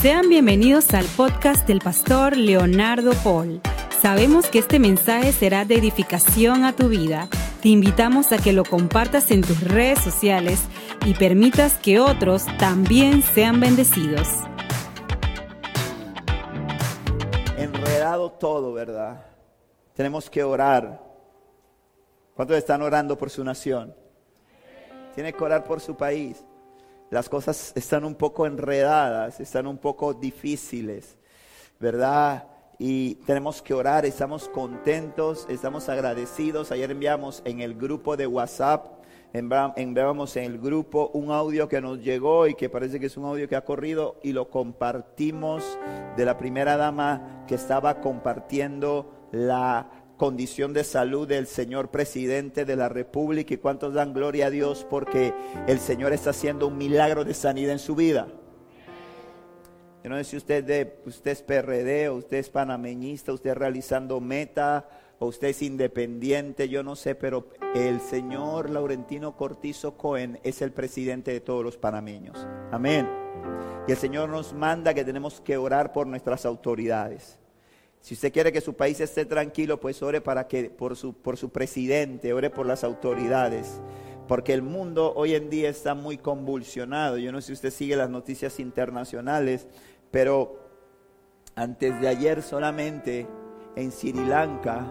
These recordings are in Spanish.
Sean bienvenidos al podcast del pastor Leonardo Paul. Sabemos que este mensaje será de edificación a tu vida. Te invitamos a que lo compartas en tus redes sociales y permitas que otros también sean bendecidos. Enredado todo, ¿verdad? Tenemos que orar. ¿Cuántos están orando por su nación? Tiene que orar por su país las cosas están un poco enredadas, están un poco difíciles, ¿verdad? Y tenemos que orar, estamos contentos, estamos agradecidos. Ayer enviamos en el grupo de WhatsApp, enviamos en el grupo un audio que nos llegó y que parece que es un audio que ha corrido y lo compartimos de la primera dama que estaba compartiendo la condición de salud del señor presidente de la República y cuántos dan gloria a Dios porque el Señor está haciendo un milagro de sanidad en su vida. Yo no sé si usted, de, usted es PRD o usted es panameñista, usted realizando meta o usted es independiente, yo no sé, pero el señor Laurentino Cortizo Cohen es el presidente de todos los panameños. Amén. Y el Señor nos manda que tenemos que orar por nuestras autoridades. Si usted quiere que su país esté tranquilo, pues ore para que por su, por su presidente, ore por las autoridades. Porque el mundo hoy en día está muy convulsionado. Yo no sé si usted sigue las noticias internacionales, pero antes de ayer solamente en Sri Lanka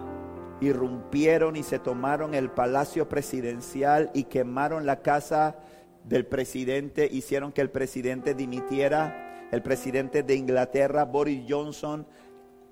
irrumpieron y se tomaron el palacio presidencial y quemaron la casa del presidente, hicieron que el presidente dimitiera. El presidente de Inglaterra, Boris Johnson,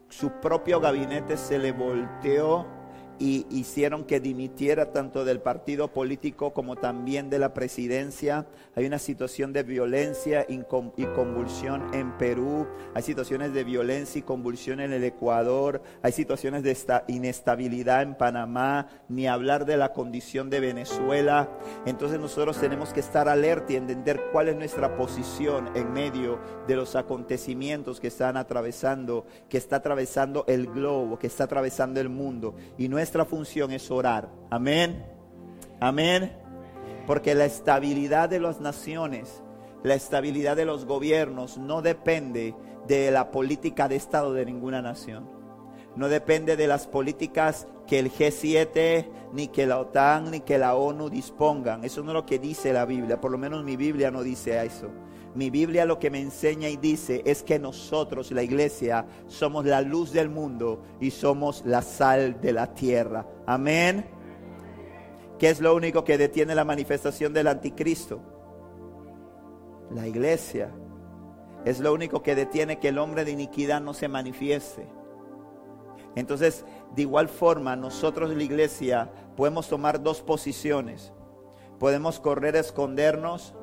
su propio gabinete se le volteó y hicieron que dimitiera tanto del partido político como también de la presidencia. Hay una situación de violencia y convulsión en Perú, hay situaciones de violencia y convulsión en el Ecuador, hay situaciones de inestabilidad en Panamá, ni hablar de la condición de Venezuela. Entonces nosotros tenemos que estar alerta y entender cuál es nuestra posición en medio de los acontecimientos que están atravesando, que está atravesando el globo, que está atravesando el mundo. Y no nuestra función es orar. Amén. Amén. Porque la estabilidad de las naciones, la estabilidad de los gobiernos no depende de la política de Estado de ninguna nación. No depende de las políticas que el G7, ni que la OTAN, ni que la ONU dispongan. Eso no es lo que dice la Biblia. Por lo menos mi Biblia no dice eso. Mi Biblia lo que me enseña y dice es que nosotros, la iglesia, somos la luz del mundo y somos la sal de la tierra. Amén. ¿Qué es lo único que detiene la manifestación del anticristo? La iglesia. Es lo único que detiene que el hombre de iniquidad no se manifieste. Entonces, de igual forma, nosotros la iglesia podemos tomar dos posiciones. Podemos correr a escondernos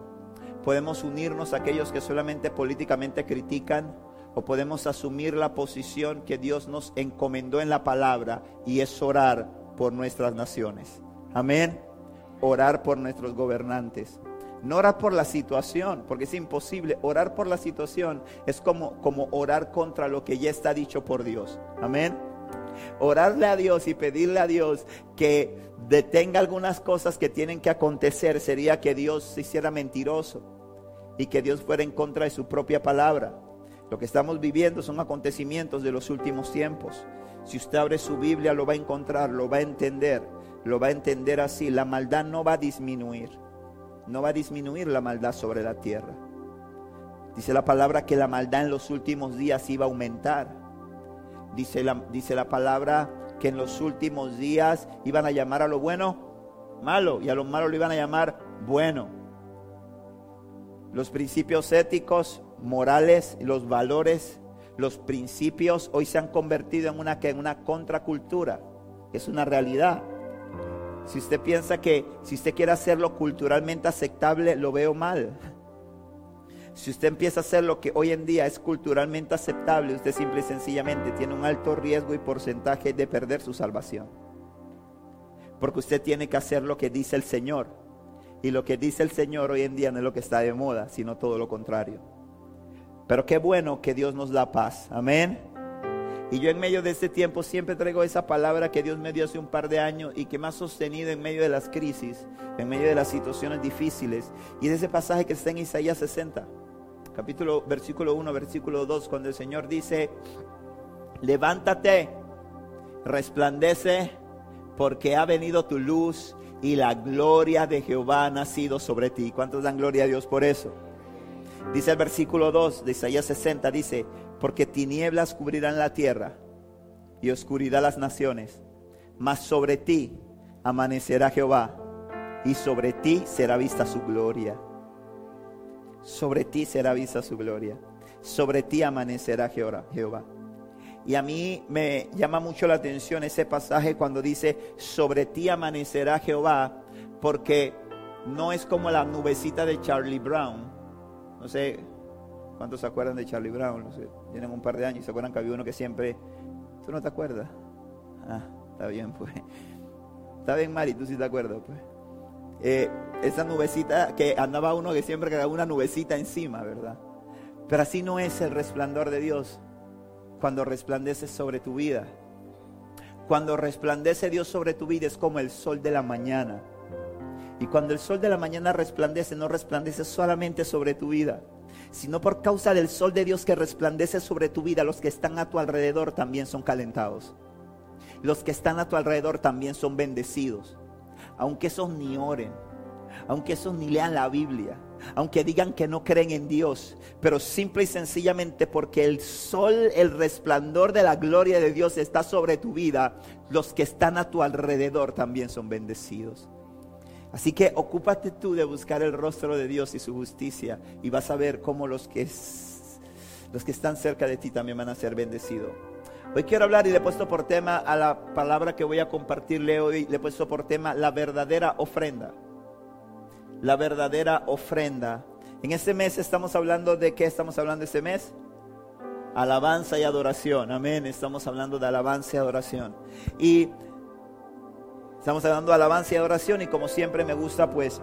podemos unirnos a aquellos que solamente políticamente critican o podemos asumir la posición que Dios nos encomendó en la palabra y es orar por nuestras naciones. Amén. Orar por nuestros gobernantes. No orar por la situación, porque es imposible. Orar por la situación es como, como orar contra lo que ya está dicho por Dios. Amén. Orarle a Dios y pedirle a Dios que detenga algunas cosas que tienen que acontecer sería que Dios se hiciera mentiroso y que Dios fuera en contra de su propia palabra. Lo que estamos viviendo son acontecimientos de los últimos tiempos. Si usted abre su Biblia lo va a encontrar, lo va a entender, lo va a entender así. La maldad no va a disminuir, no va a disminuir la maldad sobre la tierra. Dice la palabra que la maldad en los últimos días iba a aumentar. Dice la, dice la palabra que en los últimos días iban a llamar a lo bueno malo y a lo malo lo iban a llamar bueno. Los principios éticos, morales, los valores, los principios hoy se han convertido en una, en una contracultura. Es una realidad. Si usted piensa que si usted quiere hacerlo culturalmente aceptable, lo veo mal. Si usted empieza a hacer lo que hoy en día es culturalmente aceptable, usted simple y sencillamente tiene un alto riesgo y porcentaje de perder su salvación. Porque usted tiene que hacer lo que dice el Señor. Y lo que dice el Señor hoy en día no es lo que está de moda, sino todo lo contrario. Pero qué bueno que Dios nos da paz. Amén. Y yo en medio de este tiempo siempre traigo esa palabra que Dios me dio hace un par de años y que me ha sostenido en medio de las crisis, en medio de las situaciones difíciles. Y es ese pasaje que está en Isaías 60. Capítulo, versículo 1, versículo 2, cuando el Señor dice, levántate, resplandece, porque ha venido tu luz y la gloria de Jehová ha nacido sobre ti. ¿Cuántos dan gloria a Dios por eso? Dice el versículo 2 de Isaías 60, dice, porque tinieblas cubrirán la tierra y oscuridad las naciones, mas sobre ti amanecerá Jehová y sobre ti será vista su gloria. Sobre ti será vista su gloria. Sobre ti amanecerá Jehová. Y a mí me llama mucho la atención ese pasaje cuando dice, sobre ti amanecerá Jehová, porque no es como la nubecita de Charlie Brown. No sé cuántos se acuerdan de Charlie Brown, no sé, tienen un par de años y se acuerdan que había uno que siempre... ¿Tú no te acuerdas? Ah, está bien, pues. Está bien, Mari, tú sí te acuerdas, pues. Eh, esa nubecita que andaba uno que siempre quedaba una nubecita encima, ¿verdad? Pero así no es el resplandor de Dios cuando resplandece sobre tu vida. Cuando resplandece Dios sobre tu vida es como el sol de la mañana. Y cuando el sol de la mañana resplandece, no resplandece solamente sobre tu vida, sino por causa del sol de Dios que resplandece sobre tu vida, los que están a tu alrededor también son calentados. Los que están a tu alrededor también son bendecidos. Aunque esos ni oren, aunque esos ni lean la Biblia, aunque digan que no creen en Dios, pero simple y sencillamente porque el sol, el resplandor de la gloria de Dios está sobre tu vida, los que están a tu alrededor también son bendecidos. Así que ocúpate tú de buscar el rostro de Dios y su justicia y vas a ver cómo los que, los que están cerca de ti también van a ser bendecidos. Hoy quiero hablar y le he puesto por tema a la palabra que voy a compartirle hoy, le he puesto por tema la verdadera ofrenda la verdadera ofrenda. En este mes estamos hablando de qué estamos hablando este mes? Alabanza y adoración. Amén. Estamos hablando de alabanza y adoración. Y estamos hablando de alabanza y adoración y como siempre me gusta pues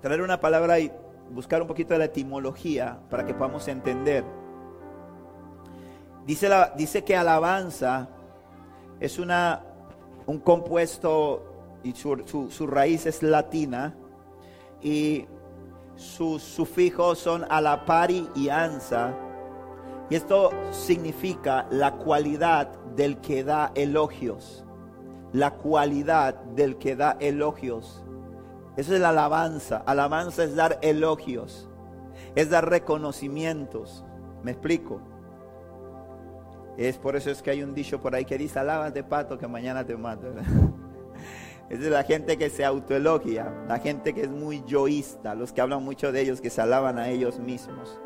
traer una palabra y buscar un poquito de la etimología para que podamos entender. Dice, dice que alabanza es una, un compuesto y su, raíz es latina y sus sufijos son alapari y ansa. Y esto significa la cualidad del que da elogios. La cualidad del que da elogios. Eso es la alabanza. Alabanza es dar elogios. Es dar reconocimientos. ¿Me explico? Es por eso es que hay un dicho por ahí que dice, alábate pato que mañana te mato. Es de la gente que se autoelogia, la gente que es muy yoísta, los que hablan mucho de ellos, que se alaban a ellos mismos.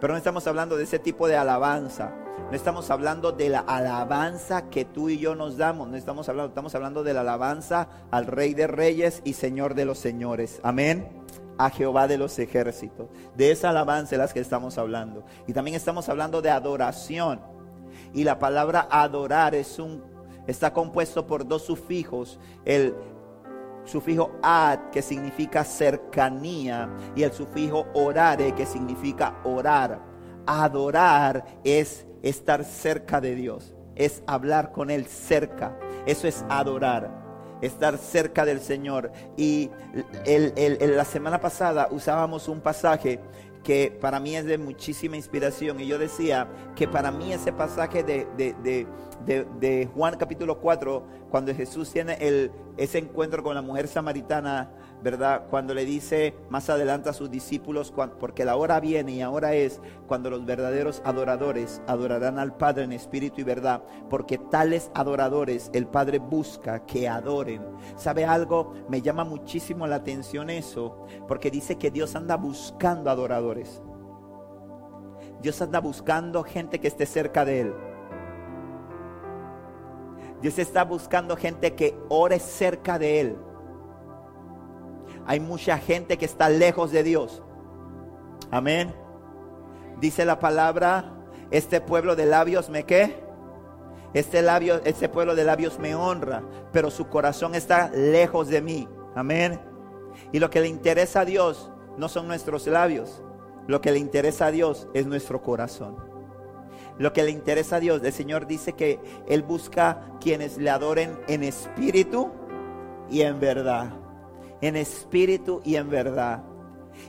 Pero no estamos hablando de ese tipo de alabanza. No estamos hablando de la alabanza que tú y yo nos damos. No estamos hablando, estamos hablando de la alabanza al Rey de Reyes y Señor de los Señores. Amén. A Jehová de los ejércitos. De esa alabanza es las que estamos hablando. Y también estamos hablando de adoración. Y la palabra adorar es un está compuesto por dos sufijos, el sufijo ad que significa cercanía y el sufijo orare que significa orar. Adorar es estar cerca de Dios, es hablar con Él cerca, eso es adorar estar cerca del Señor. Y la semana pasada usábamos un pasaje que para mí es de muchísima inspiración. Y yo decía que para mí ese pasaje de, de, Juan capítulo 4, cuando Jesús tiene el, ese encuentro con la mujer samaritana, ¿verdad? Cuando le dice más adelante a sus discípulos, porque la hora viene y ahora es cuando los verdaderos adoradores adorarán al Padre en espíritu y verdad, porque tales adoradores el Padre busca que adoren. ¿Sabe algo? Me llama muchísimo la atención eso, porque dice que Dios anda buscando adoradores. Dios anda buscando gente que esté cerca de Él. Dios está buscando gente que ore cerca de Él. Hay mucha gente que está lejos de Dios. Amén. Dice la palabra, este pueblo de labios me qué? Este labio, este pueblo de labios me honra, pero su corazón está lejos de mí. Amén. Y lo que le interesa a Dios no son nuestros labios. Lo que le interesa a Dios es nuestro corazón lo que le interesa a Dios. El Señor dice que Él busca quienes le adoren en espíritu y en verdad. En espíritu y en verdad.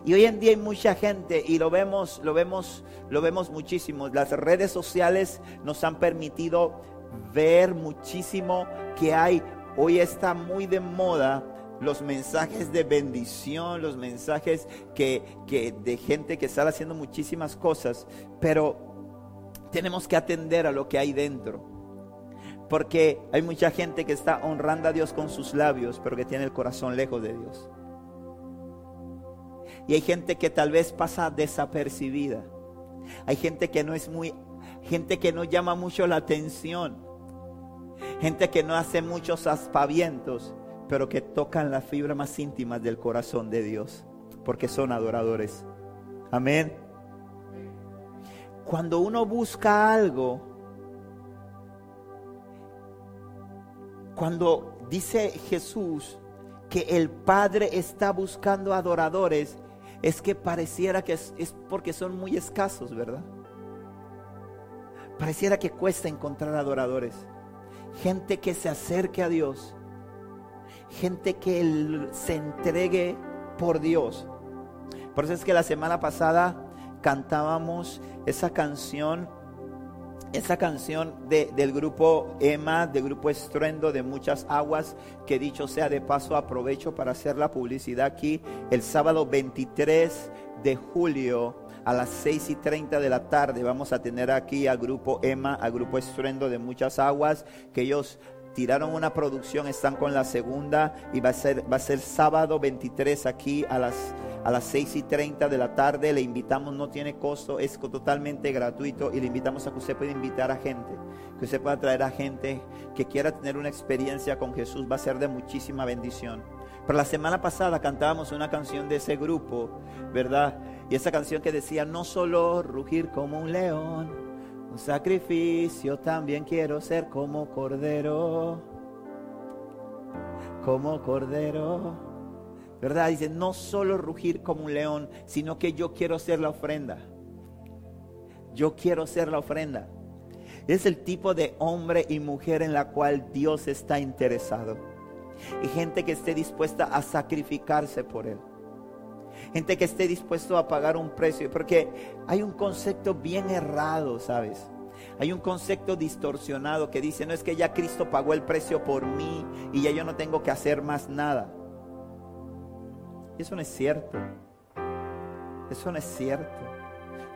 Y hoy en día hay mucha gente y lo vemos, lo vemos, lo vemos muchísimo. Las redes sociales nos han permitido ver muchísimo que hay. Hoy está muy de moda los mensajes de bendición, los mensajes que, que de gente que está haciendo muchísimas cosas, pero tenemos que atender a lo que hay dentro. Porque hay mucha gente que está honrando a Dios con sus labios, pero que tiene el corazón lejos de Dios. Y hay gente que tal vez pasa desapercibida. Hay gente que no es muy, gente que no llama mucho la atención. Gente que no hace muchos aspavientos, pero que tocan las fibras más íntimas del corazón de Dios, porque son adoradores. Amén. Cuando uno busca algo, cuando dice Jesús que el Padre está buscando adoradores, es que pareciera que es, porque son muy escasos, ¿verdad? Pareciera que cuesta encontrar adoradores. Gente que se acerque a Dios. Gente que se entregue por Dios. Por eso es que la semana pasada cantábamos esa canción esa canción del grupo Emma, del grupo Estruendo de Muchas Aguas, que dicho sea de paso aprovecho para hacer la publicidad aquí el sábado 23 de julio a las 6 y 30 de la tarde. Vamos a tener aquí al grupo Emma, al grupo Estruendo de Muchas Aguas, que ellos tiraron una producción, están con la segunda y va a ser, va a ser sábado 23 aquí a las a las 6 y 30 de la tarde. Le invitamos, no tiene costo, es totalmente gratuito y le invitamos a que usted pueda invitar a gente, que usted pueda traer a gente que quiera tener una experiencia con Jesús. Va a ser de muchísima bendición. Pero la semana pasada cantábamos una canción de ese grupo, ¿verdad? Y esa canción que decía, no solo rugir como un león, un sacrificio, también quiero ser como cordero, como cordero. ¿verdad? Dice, no solo rugir como un león, sino que yo quiero ser la ofrenda. Yo quiero ser la ofrenda. Es el tipo de hombre y mujer en la cual Dios está interesado. Y gente que esté dispuesta a sacrificarse por Él. Gente que esté dispuesto a pagar un precio. Porque hay un concepto bien errado, ¿sabes? Hay un concepto distorsionado que dice, no es que ya Cristo pagó el precio por mí y ya yo no tengo que hacer más nada. Eso no es cierto. Eso no es cierto.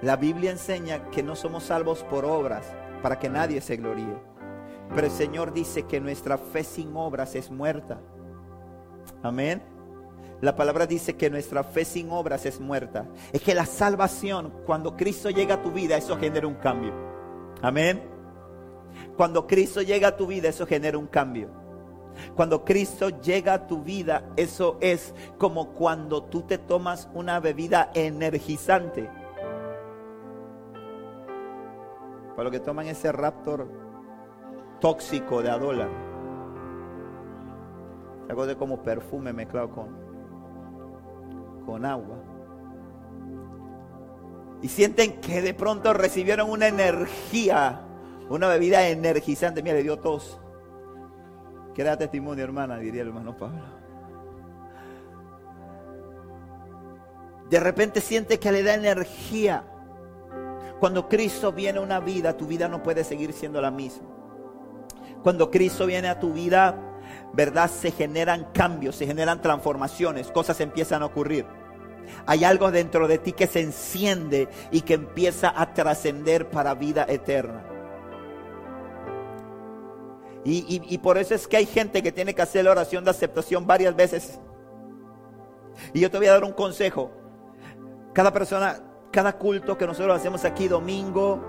La Biblia enseña que no somos salvos por obras para que nadie se gloríe. Pero el Señor dice que nuestra fe sin obras es muerta. Amén. La palabra dice que nuestra fe sin obras es muerta. Es que la salvación, cuando Cristo llega a tu vida, eso genera un cambio. Amén. Cuando Cristo llega a tu vida, eso genera un cambio. Cuando Cristo llega a tu vida, eso es como cuando tú te tomas una bebida energizante. Para los que toman ese raptor tóxico de Adola. Algo de como perfume mezclado con, con agua. Y sienten que de pronto recibieron una energía, una bebida energizante. Mira, le dio tos. Que da testimonio, hermana, diría el hermano Pablo. De repente siente que le da energía. Cuando Cristo viene a una vida, tu vida no puede seguir siendo la misma. Cuando Cristo viene a tu vida, ¿verdad? Se generan cambios, se generan transformaciones, cosas empiezan a ocurrir. Hay algo dentro de ti que se enciende y que empieza a trascender para vida eterna. Y, por eso es que hay gente que tiene que hacer la oración de aceptación varias veces. Y yo te voy a dar un consejo. Cada persona, cada culto que nosotros hacemos aquí domingo,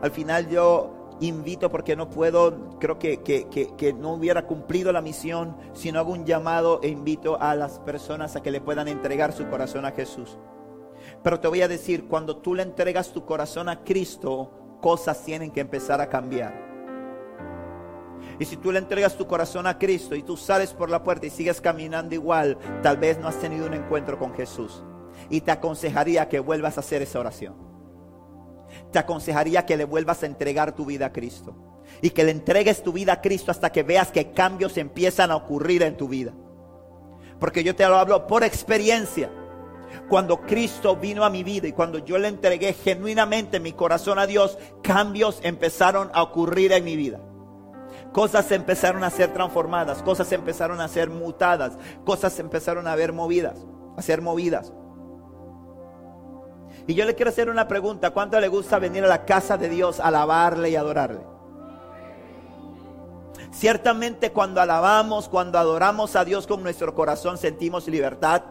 al final yo invito porque no puedo, creo que, que, no hubiera cumplido la misión, sino hago un llamado e invito a las personas a que le puedan entregar su corazón a Jesús. Pero te voy a decir, cuando tú le entregas tu corazón a Cristo, cosas tienen que empezar a cambiar. Y si tú le entregas tu corazón a Cristo y tú sales por la puerta y sigues caminando igual, tal vez no has tenido un encuentro con Jesús. Y te aconsejaría que vuelvas a hacer esa oración. Te aconsejaría que le vuelvas a entregar tu vida a Cristo. Y que le entregues tu vida a Cristo hasta que veas que cambios empiezan a ocurrir en tu vida. Porque yo te lo hablo por experiencia. Cuando Cristo vino a mi vida y cuando yo le entregué genuinamente mi corazón a Dios, cambios empezaron a ocurrir en mi vida. Cosas empezaron a ser transformadas, cosas empezaron a ser mutadas, cosas empezaron a ver movidas, a ser movidas. Y yo le quiero hacer una pregunta, ¿cuánto le gusta venir a la casa de Dios a alabarle y adorarle? Ciertamente cuando alabamos, cuando adoramos a Dios con nuestro corazón sentimos libertad,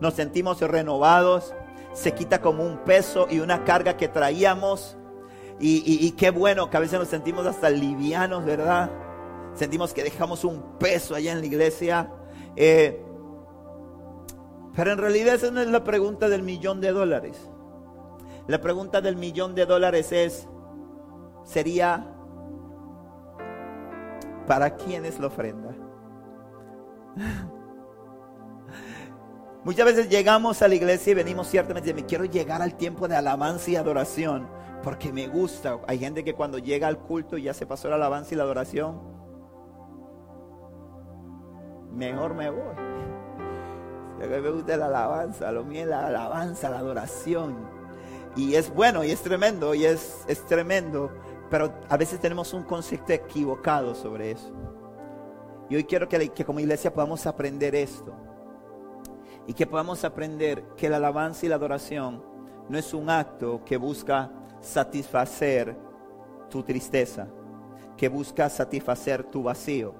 nos sentimos renovados, se quita como un peso y una carga que traíamos. Y, qué bueno que a veces nos sentimos hasta livianos, ¿verdad? Sentimos que dejamos un peso allá en la iglesia. Eh, pero en realidad esa no es la pregunta del millón de dólares. La pregunta del millón de dólares es, sería, ¿para quién es la ofrenda? Muchas veces llegamos a la iglesia y venimos ciertamente, me quiero llegar al tiempo de alabanza y adoración, porque me gusta. Hay gente que cuando llega al culto ya se pasó la alabanza y la adoración, mejor me voy. Me gusta la alabanza, lo mío es la alabanza, la adoración. Y es bueno y es tremendo y es, es tremendo, pero a veces tenemos un concepto equivocado sobre eso. Y hoy quiero que, que como iglesia podamos aprender esto y que podamos aprender que la alabanza y la adoración no es un acto que busca satisfacer tu tristeza, que busca satisfacer tu vacío.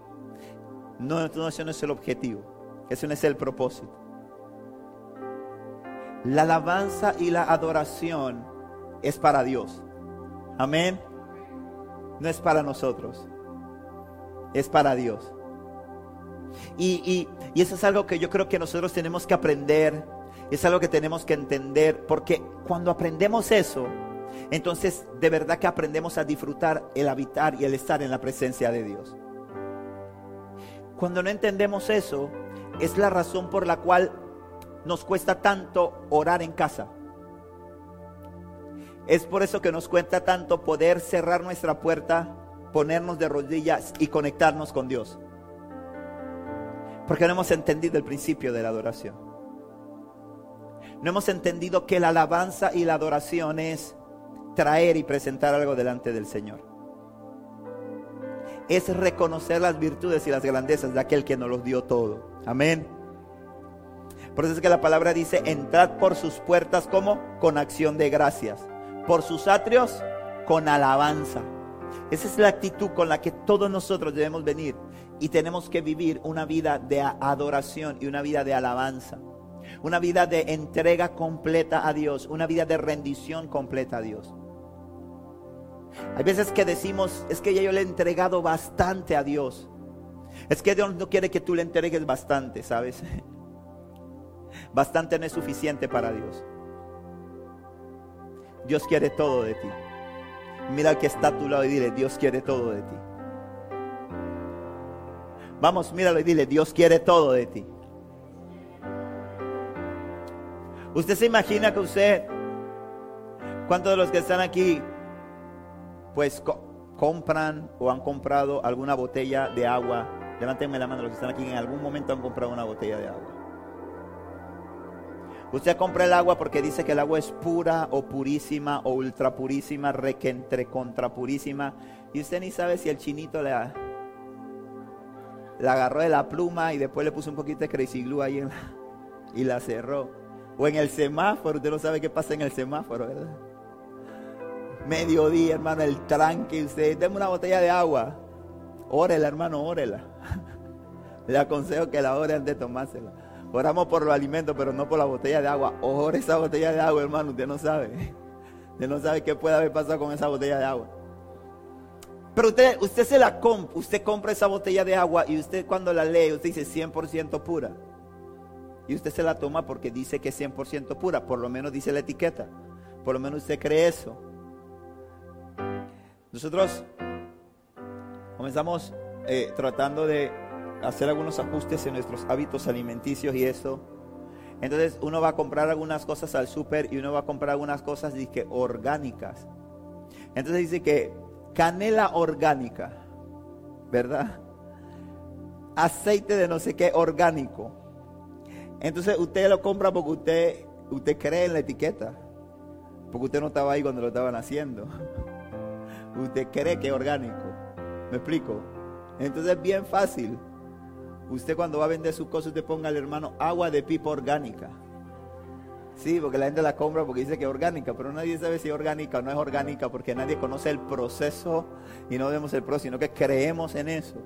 No, no, ese no es el objetivo, ese no es el propósito. La alabanza y la adoración es para Dios. Amén. No es para nosotros, es para Dios. Y, eso es algo que yo creo que nosotros tenemos que aprender, es algo que tenemos que entender, porque cuando aprendemos eso, entonces de verdad que aprendemos a disfrutar el habitar y el estar en la presencia de Dios. Cuando no entendemos eso, es la razón por la cual nos cuesta tanto orar en casa. Es por eso que nos cuesta tanto poder cerrar nuestra puerta, ponernos de rodillas y conectarnos con Dios. Porque no hemos entendido el principio de la adoración. No hemos entendido que la alabanza y la adoración es traer y presentar algo delante del Señor. Es reconocer las virtudes y las grandezas de aquel que nos los dio todo. Amén. Por eso es que la palabra dice, entrad por sus puertas como con acción de gracias, por sus atrios con alabanza. Esa es la actitud con la que todos nosotros debemos venir y tenemos que vivir una vida de adoración y una vida de alabanza. Una vida de entrega completa a Dios. Una vida de rendición completa a Dios. Hay veces que decimos, es que ya yo le he entregado bastante a Dios. Es que Dios no quiere que tú le entregues bastante, ¿sabes? Bastante no es suficiente para Dios. Dios quiere todo de ti. Mira al que está a tu lado y dile, Dios quiere todo de ti. Vamos, míralo y dile, Dios quiere todo de ti. Usted se imagina que usted, ¿cuántos de los que están aquí, pues compran o han comprado alguna botella de agua? Levántenme la mano los que están aquí, en algún momento han comprado una botella de agua. Usted compra el agua porque dice que el agua es pura o purísima o ultra purísima, requentre contra purísima. Y usted ni sabe si el chinito le, la agarró de la pluma y después le puso un poquito de crazy glue ahí y la cerró. O en el semáforo, usted no sabe qué pasa en el semáforo, ¿verdad? Mediodía, hermano, el tranque, usted, deme una botella de agua. Órela, hermano, órela. Le aconsejo que la ore antes de tomársela. Oramos por los alimentos, pero no por la botella de agua. Ore esa botella de agua, hermano, usted no sabe. Usted no sabe qué puede haber pasado con esa botella de agua. Pero usted, usted se la compra, usted compra esa botella de agua y usted cuando la lee, usted dice 100% pura. Y usted se la toma porque dice que es 100% pura, por lo menos dice la etiqueta. Por lo menos usted cree eso. Nosotros comenzamos eh, tratando de hacer algunos ajustes en nuestros hábitos alimenticios y eso. Entonces uno va a comprar algunas cosas al súper y uno va a comprar algunas cosas que orgánicas. Entonces dice que canela orgánica, ¿verdad? Aceite de no sé qué orgánico. Entonces usted lo compra porque usted, usted cree en la etiqueta. Porque usted no estaba ahí cuando lo estaban haciendo. Usted cree que es orgánico. ¿Me explico? Entonces es bien fácil. Usted cuando va a vender sus cosas, usted ponga al hermano agua de pipa orgánica. Sí, porque la gente la compra porque dice que es orgánica, pero nadie sabe si es orgánica o no es orgánica porque nadie conoce el proceso y no vemos el proceso, sino que creemos en eso.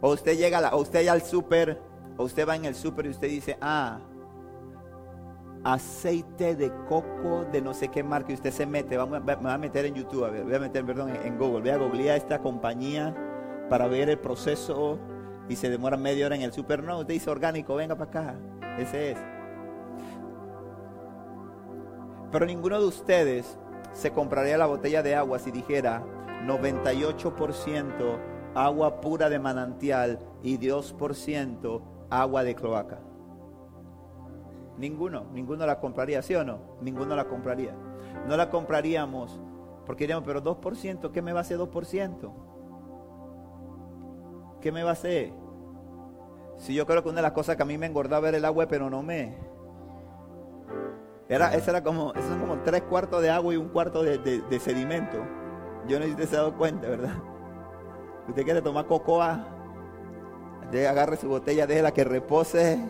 O usted llega, a o usted al súper, o usted va en el súper y usted dice, ah, aceite de coco de no sé qué marca y usted se mete, me va a meter en YouTube, a ver, voy a meter, perdón, en, Google, voy a googlear esta compañía para ver el proceso y se demora media hora en el super, no, usted dice orgánico, venga para acá, ese es. Pero ninguno de ustedes se compraría la botella de agua si dijera 98% agua pura de manantial y 2% agua de cloaca. Ninguno, ninguno la compraría, ¿sí o no? Ninguno la compraría. No la compraríamos porque diríamos, pero 2%, ¿qué me va a hacer 2%? ¿Qué me va a hacer? Si yo creo que una de las cosas que a mí me engordaba era el agua, pero no me. Era, eso era como, eso son como tres cuartos de agua y un cuarto de, sedimento. Yo no sé si usted se ha dado cuenta, ¿verdad? Usted quiere tomar cocoa, agarre su botella, déjela que repose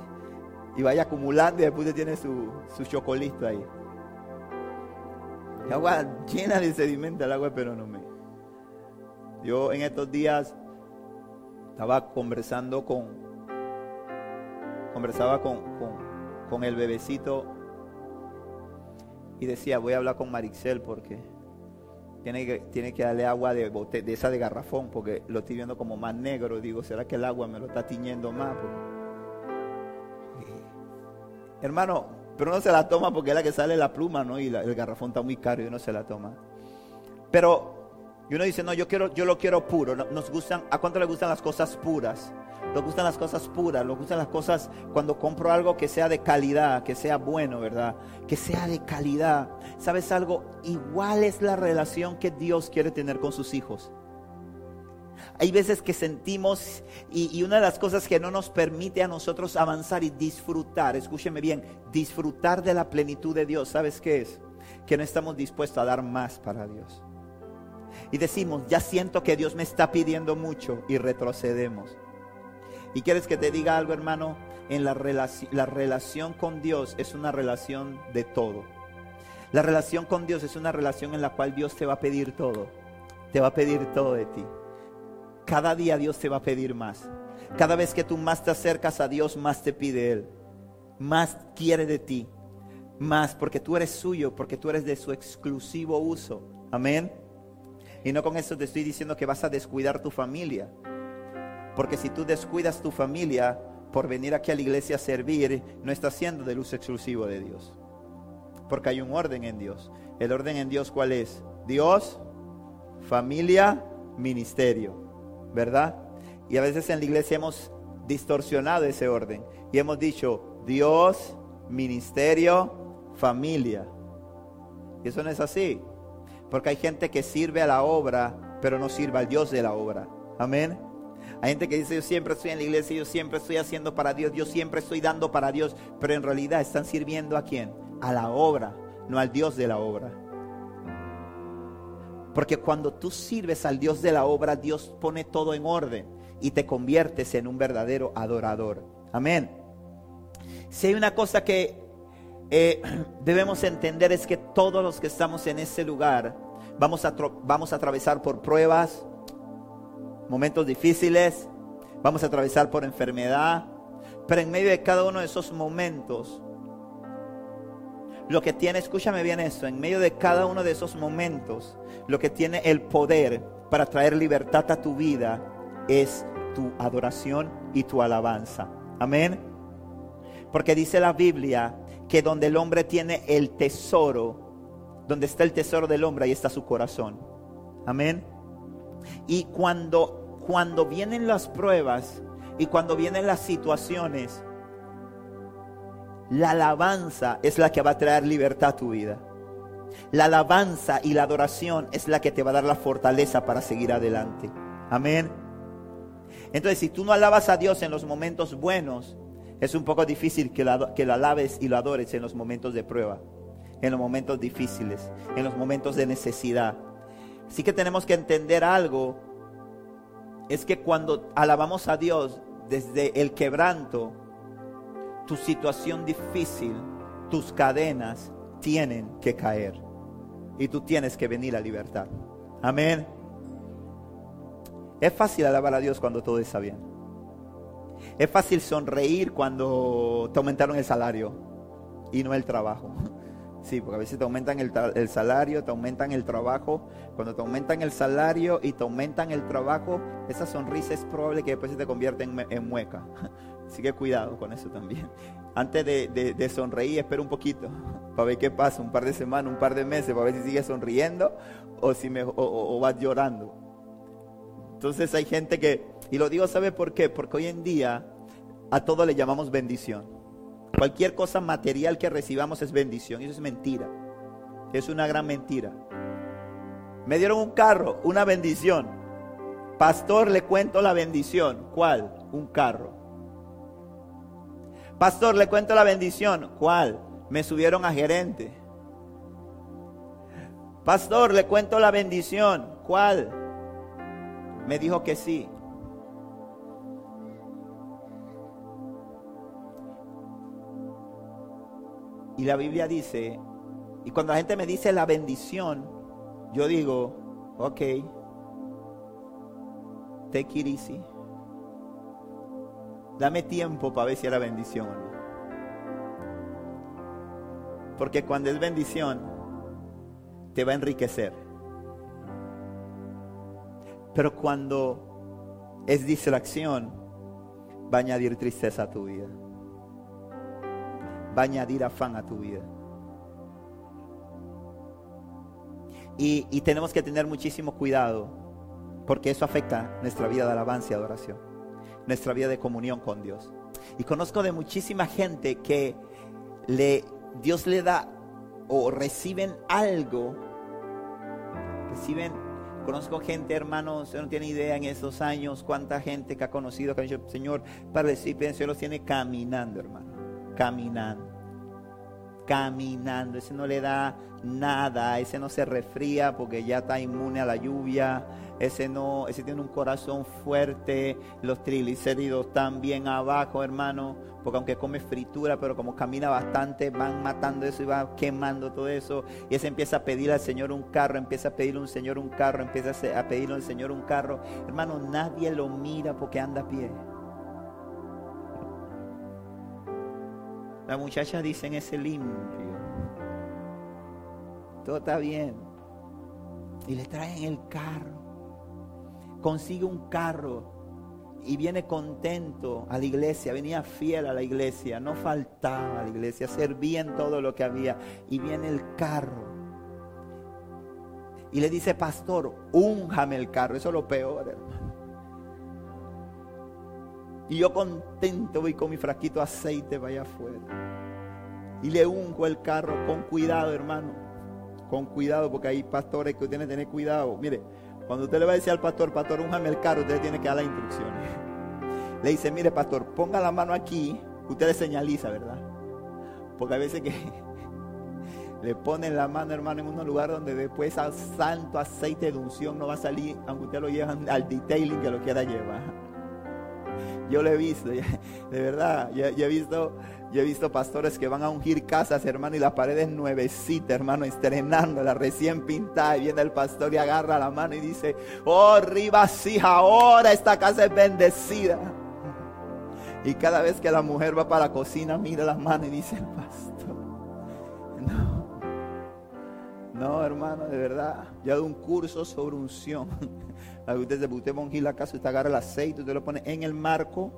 y vaya acumulando y después usted tiene su, su chocolito ahí. El agua llena de sedimento el agua, pero no me. Yo en estos días estaba conversando con, conversaba con, con, el bebecito y decía, voy a hablar con Marixel porque tiene que, tiene que darle agua de, de esa de garrafón porque lo estoy viendo como más negro. Digo, ¿será que el agua me lo está tiñendo más? Hermano, pero no se la toma porque es la que sale la pluma, ¿no? Y el garrafón está muy caro y uno se la toma. Pero y uno dice, no, yo quiero, yo lo quiero puro. Nos gustan, ¿a cuánto le gustan las cosas puras? Nos gustan las cosas puras, nos gustan las cosas cuando compro algo que sea de calidad, que sea bueno, ¿verdad? Que sea de calidad. ¿Sabes algo? Igual es la relación que Dios quiere tener con sus hijos. Hay veces que sentimos y, una de las cosas que no nos permite a nosotros avanzar y disfrutar, escúcheme bien, disfrutar de la plenitud de Dios, ¿sabes qué es? Que no estamos dispuestos a dar más para Dios. Y decimos, ya siento que Dios me está pidiendo mucho y retrocedemos. ¿Y quieres que te diga algo, hermano? En la, la relación con Dios es una relación de todo. La relación con Dios es una relación en la cual Dios te va a pedir todo. Te va a pedir todo de ti. Cada día Dios te va a pedir más. Cada vez que tú más te acercas a Dios, más te pide Él. Más quiere de ti. Más porque tú eres suyo, porque tú eres de su exclusivo uso. Amén. Y no con eso te estoy diciendo que vas a descuidar tu familia. Porque si tú descuidas tu familia por venir aquí a la iglesia a servir, no estás siendo del uso exclusivo de Dios. Porque hay un orden en Dios. El orden en Dios cuál es? Dios, familia, ministerio. ¿verdad? Y a veces en la iglesia hemos distorsionado ese orden y hemos dicho Dios, ministerio, familia. Y eso no es así, porque hay gente que sirve a la obra, pero no sirve al Dios de la obra. Amén. Hay gente que dice, yo siempre estoy en la iglesia, yo siempre estoy haciendo para Dios, yo siempre estoy dando para Dios, pero en realidad están sirviendo a quién? A la obra, no al Dios de la obra. Porque cuando tú sirves al Dios de la obra, Dios pone todo en orden y te conviertes en un verdadero adorador. Amén. Si hay una cosa que eh, debemos entender es que todos los que estamos en ese lugar vamos a, vamos a atravesar por pruebas, momentos difíciles, vamos a atravesar por enfermedad, pero en medio de cada uno de esos momentos, lo que tiene, escúchame bien esto, en medio de cada uno de esos momentos, lo que tiene el poder para traer libertad a tu vida es tu adoración y tu alabanza. Amén. Porque dice la Biblia que donde el hombre tiene el tesoro, donde está el tesoro del hombre, ahí está su corazón. Amén. Y cuando, cuando vienen las pruebas y cuando vienen las situaciones, la alabanza es la que va a traer libertad a tu vida. La alabanza y la adoración es la que te va a dar la fortaleza para seguir adelante. Amén. Entonces, si tú no alabas a Dios en los momentos buenos, Es un poco difícil que la, que la alabes y lo adores en los momentos de prueba, en los momentos difíciles, en los momentos de necesidad. Sí que tenemos que entender algo, es que cuando alabamos a Dios desde el quebranto, tu situación difícil, tus cadenas tienen que caer y tú tienes que venir a libertad. Amén. Es fácil alabar a Dios cuando todo está bien. Es fácil sonreír cuando te aumentaron el salario y no el trabajo. Sí, porque a veces te aumentan el, salario, te aumentan el trabajo. Cuando te aumentan el salario y te aumentan el trabajo, esa sonrisa es probable que después se te convierta en, mueca. Así que cuidado con eso también. Antes de, sonreír, espera un poquito para ver qué pasa, un par de semanas, un par de meses, para ver si sigues sonriendo o, si me, o vas llorando. Entonces hay gente que, y lo digo, ¿sabe por qué? Porque hoy en día a todo le llamamos bendición. Cualquier cosa material que recibamos es bendición. Y eso es mentira. Es una gran mentira. Me dieron un carro, una bendición. Pastor, le cuento la bendición. ¿Cuál? Un carro. Pastor, le cuento la bendición. ¿Cuál? Me subieron a gerente. Pastor, le cuento la bendición. ¿Cuál? Me dijo que sí. Y la Biblia dice, y cuando la gente me dice la bendición, yo digo, ok, take it easy. Dame tiempo para ver si era bendición o no. Porque cuando es bendición, te va a enriquecer. Pero cuando es distracción, va a añadir tristeza a tu vida va a añadir afán a tu vida. Y, tenemos que tener muchísimo cuidado porque eso afecta nuestra vida de alabanza y adoración, nuestra vida de comunión con Dios. Y conozco de muchísima gente que le, Dios le da o reciben algo, reciben, conozco gente, hermanos, no tiene idea en esos años cuánta gente que ha conocido que ha dicho, Señor, para decir, se los tiene caminando, hermano caminando. Caminando. Ese no le da nada. Ese no se refría porque ya está inmune a la lluvia. Ese no, ese tiene un corazón fuerte. Los triglicéridos están bien abajo, hermano. Porque aunque come fritura, pero como camina bastante, van matando eso y va quemando todo eso. Y ese empieza a pedir al Señor un carro, empieza a pedirle un Señor un carro, empieza a pedirle al Señor un carro. Hermano, nadie lo mira porque anda a pie. La muchacha dice en ese limpio. Todo está bien. Y le traen el carro. Consigue un carro y viene contento a la iglesia, venía fiel a la iglesia, no faltaba a la iglesia, servía en todo lo que había. Y viene el carro. Y le dice, pastor, únjame el carro. Eso es lo peor, hermano. Y yo contento voy con mi frasquito aceite vaya afuera. Y le unjo el carro con cuidado, hermano. Con cuidado, porque hay pastores que tienen que tener cuidado. Mire, cuando usted le va a decir al pastor, pastor, únjame el carro, usted tiene que dar las instrucciones. Le dice, mire, pastor, ponga la mano aquí. Usted le señaliza, ¿verdad? Porque a veces que le ponen la mano, hermano, en un lugar donde después al santo aceite de unción no va a salir, aunque usted lo lleve al detailing que lo quiera llevar. Yo lo he visto, de verdad. Yo, he visto, yo he visto pastores que van a ungir casas, hermano, y la pared es nuevecita, hermano, estrenándola, recién pintada. Y viene el pastor y agarra la mano y dice, oh, sí, ahora esta casa es bendecida. Y cada vez que la mujer va para la cocina, mira la mano y dice, el pastor, no. No, hermano, de verdad. Yo he dado un curso sobre unción. Usted, usted va la casa, usted agarra el aceite, usted lo pone en el marco,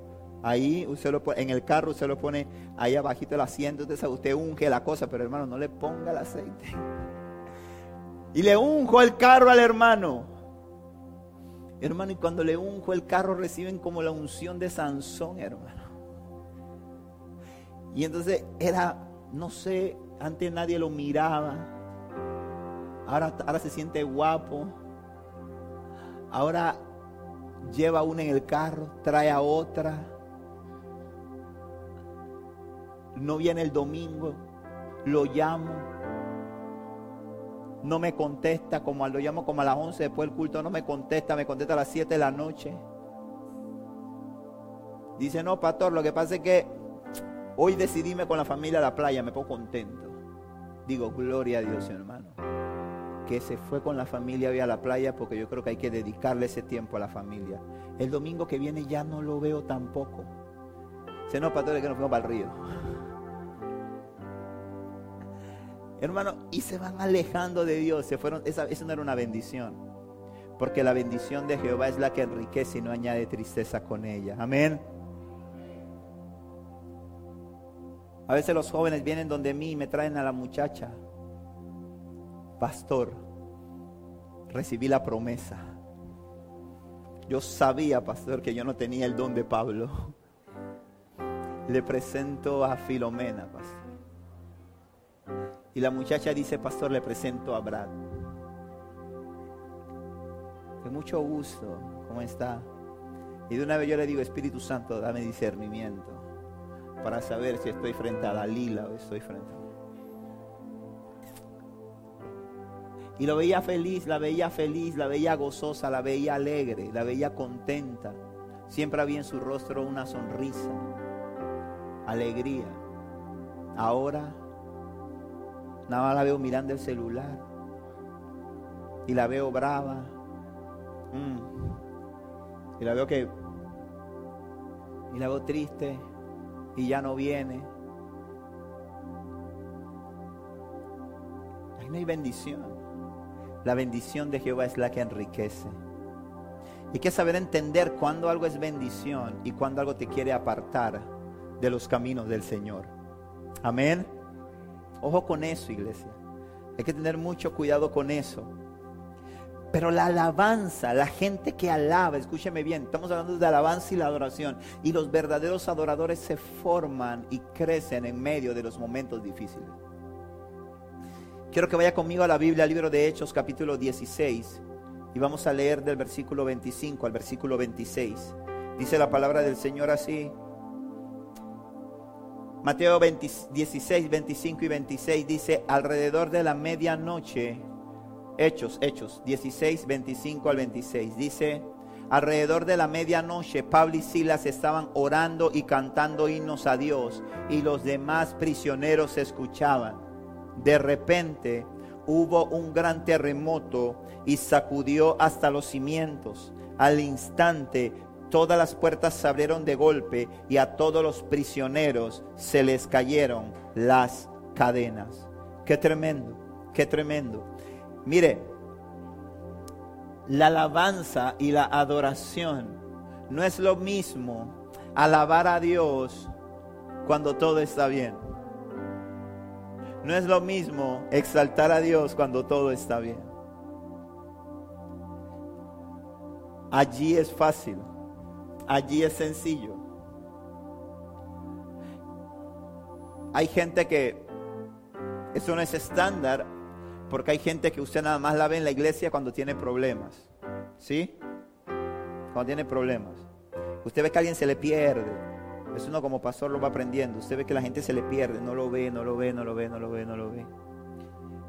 ahí usted lo pone, en el carro usted lo pone ahí abajito del asiento, usted, usted unge la cosa, pero hermano, no le ponga el aceite. Y le unjo el carro al hermano. Hermano, y cuando le unjo el carro reciben como la unción de Sansón, hermano. Y entonces era, no sé, antes nadie lo miraba. Ahora, ahora se siente guapo Ahora lleva una en el carro, trae a otra. no viene el domingo, lo llamo, no me contesta, como lo llamo como a las 11 después del culto, no me contesta, me contesta a las 7 de la noche. Dice, no, pastor, lo que pasa es que hoy decidíme con la familia a la playa, me pongo contento. Digo, gloria a Dios, hermano. Que se fue con la familia hoy a la playa porque yo creo que hay que dedicarle ese tiempo a la familia. El domingo que viene ya no lo veo tampoco. Dice, no, pastor, que nos fuimos para el río. Hermano, y se van alejando de Dios. Se fueron, esa, eso no era una bendición. Porque la bendición de Jehová es la que enriquece y no añade tristeza con ella. Amén. A veces los jóvenes vienen donde mí y me traen a la muchacha. Pastor, recibí la promesa. Yo sabía, pastor, que yo no tenía el don de Pablo. Le presento a Filomena, pastor. Y la muchacha dice, pastor, le presento a Brad. De mucho gusto, ¿cómo está? Y de una vez yo le digo, Espíritu Santo, dame discernimiento para saber si estoy frente a Dalila o estoy frente a... Y lo veía feliz, la veía feliz, la veía gozosa, la veía alegre, la veía contenta. Siempre había en su rostro una sonrisa, alegría. Ahora Nada más la veo mirando el celular. Y la veo brava. Mm. Y la veo que... Y la veo triste. Y ya no viene. Ahí no hay bendición. La bendición de Jehová es la que enriquece. Hay que saber entender cuándo algo es bendición y cuándo algo te quiere apartar de los caminos del Señor. Amén. Ojo con eso, iglesia. Hay que tener mucho cuidado con eso. Pero la alabanza, la gente que alaba, escúcheme bien, estamos hablando de alabanza y la adoración. Y los verdaderos adoradores se forman y crecen en medio de los momentos difíciles. Quiero que vaya conmigo a la Biblia, al libro de Hechos, capítulo 16. Y vamos a leer del versículo 25 al versículo 26. Dice la palabra del Señor así. Mateo 16, 25 y 26 dice, alrededor de la medianoche, Hechos, Hechos, 16, 25 al 26, dice, alrededor de la medianoche, Pablo y Silas estaban orando y cantando himnos a Dios y los demás prisioneros escuchaban. De repente hubo un gran terremoto y sacudió hasta los cimientos. Al instante todas las puertas se abrieron de golpe y a todos los prisioneros se les cayeron las cadenas. Qué tremendo, qué tremendo. Mire, la alabanza y la adoración no es lo mismo alabar a Dios cuando todo está bien. No es lo mismo exaltar a Dios cuando todo está bien. Allí es fácil allí es sencillo. Hay gente que eso no es estándar porque hay gente que usted nada más la ve en la iglesia cuando tiene problemas. ¿Sí? Cuando tiene problemas. Usted ve que a alguien se le pierde. Eso uno como pastor lo va aprendiendo. Usted ve que la gente se le pierde, no lo ve, no lo ve, no lo ve, no lo ve, no lo ve.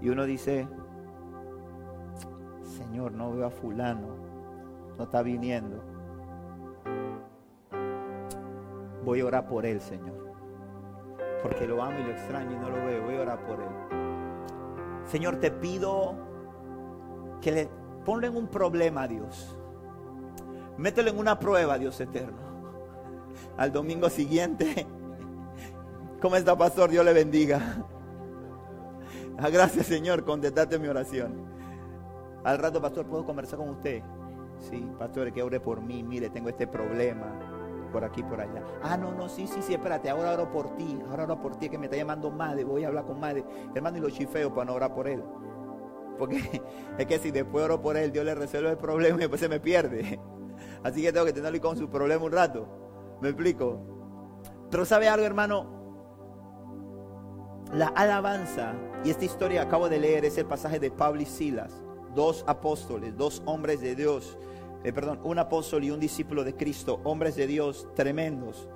Y uno dice, Señor, no veo a fulano, no está viniendo. Voy a orar por él, Señor. Porque lo amo y lo extraño y no lo veo. Voy a orar por él. Señor, te pido que le ponle en un problema a Dios. Mételo en una prueba, Dios eterno. Al domingo siguiente. ¿Cómo está, pastor? Dios le bendiga. Ah, gracias, Señor. Contestate mi oración. Al rato, pastor, ¿puedo conversar con usted? Sí, pastor, que ore por mí. Mire, tengo este problema por aquí, por allá. Ah, no, no, sí, sí, sí, espérate, ahora oro por ti, ahora oro por ti, que me está llamando madre, voy a hablar con madre. Hermano, y lo chifeo para no orar por él. Porque es que si después oro por él, Dios le resuelve el problema y después se me pierde. Así que tengo que tenerlo con su problema un rato. ¿Me explico? Pero ¿sabe algo, hermano? La alabanza, y esta historia acabo de leer es el pasaje de Pablo y Silas, dos apóstoles, dos hombres de Dios eh, perdón, un apóstol y un discípulo de Cristo, hombres de Dios tremendos,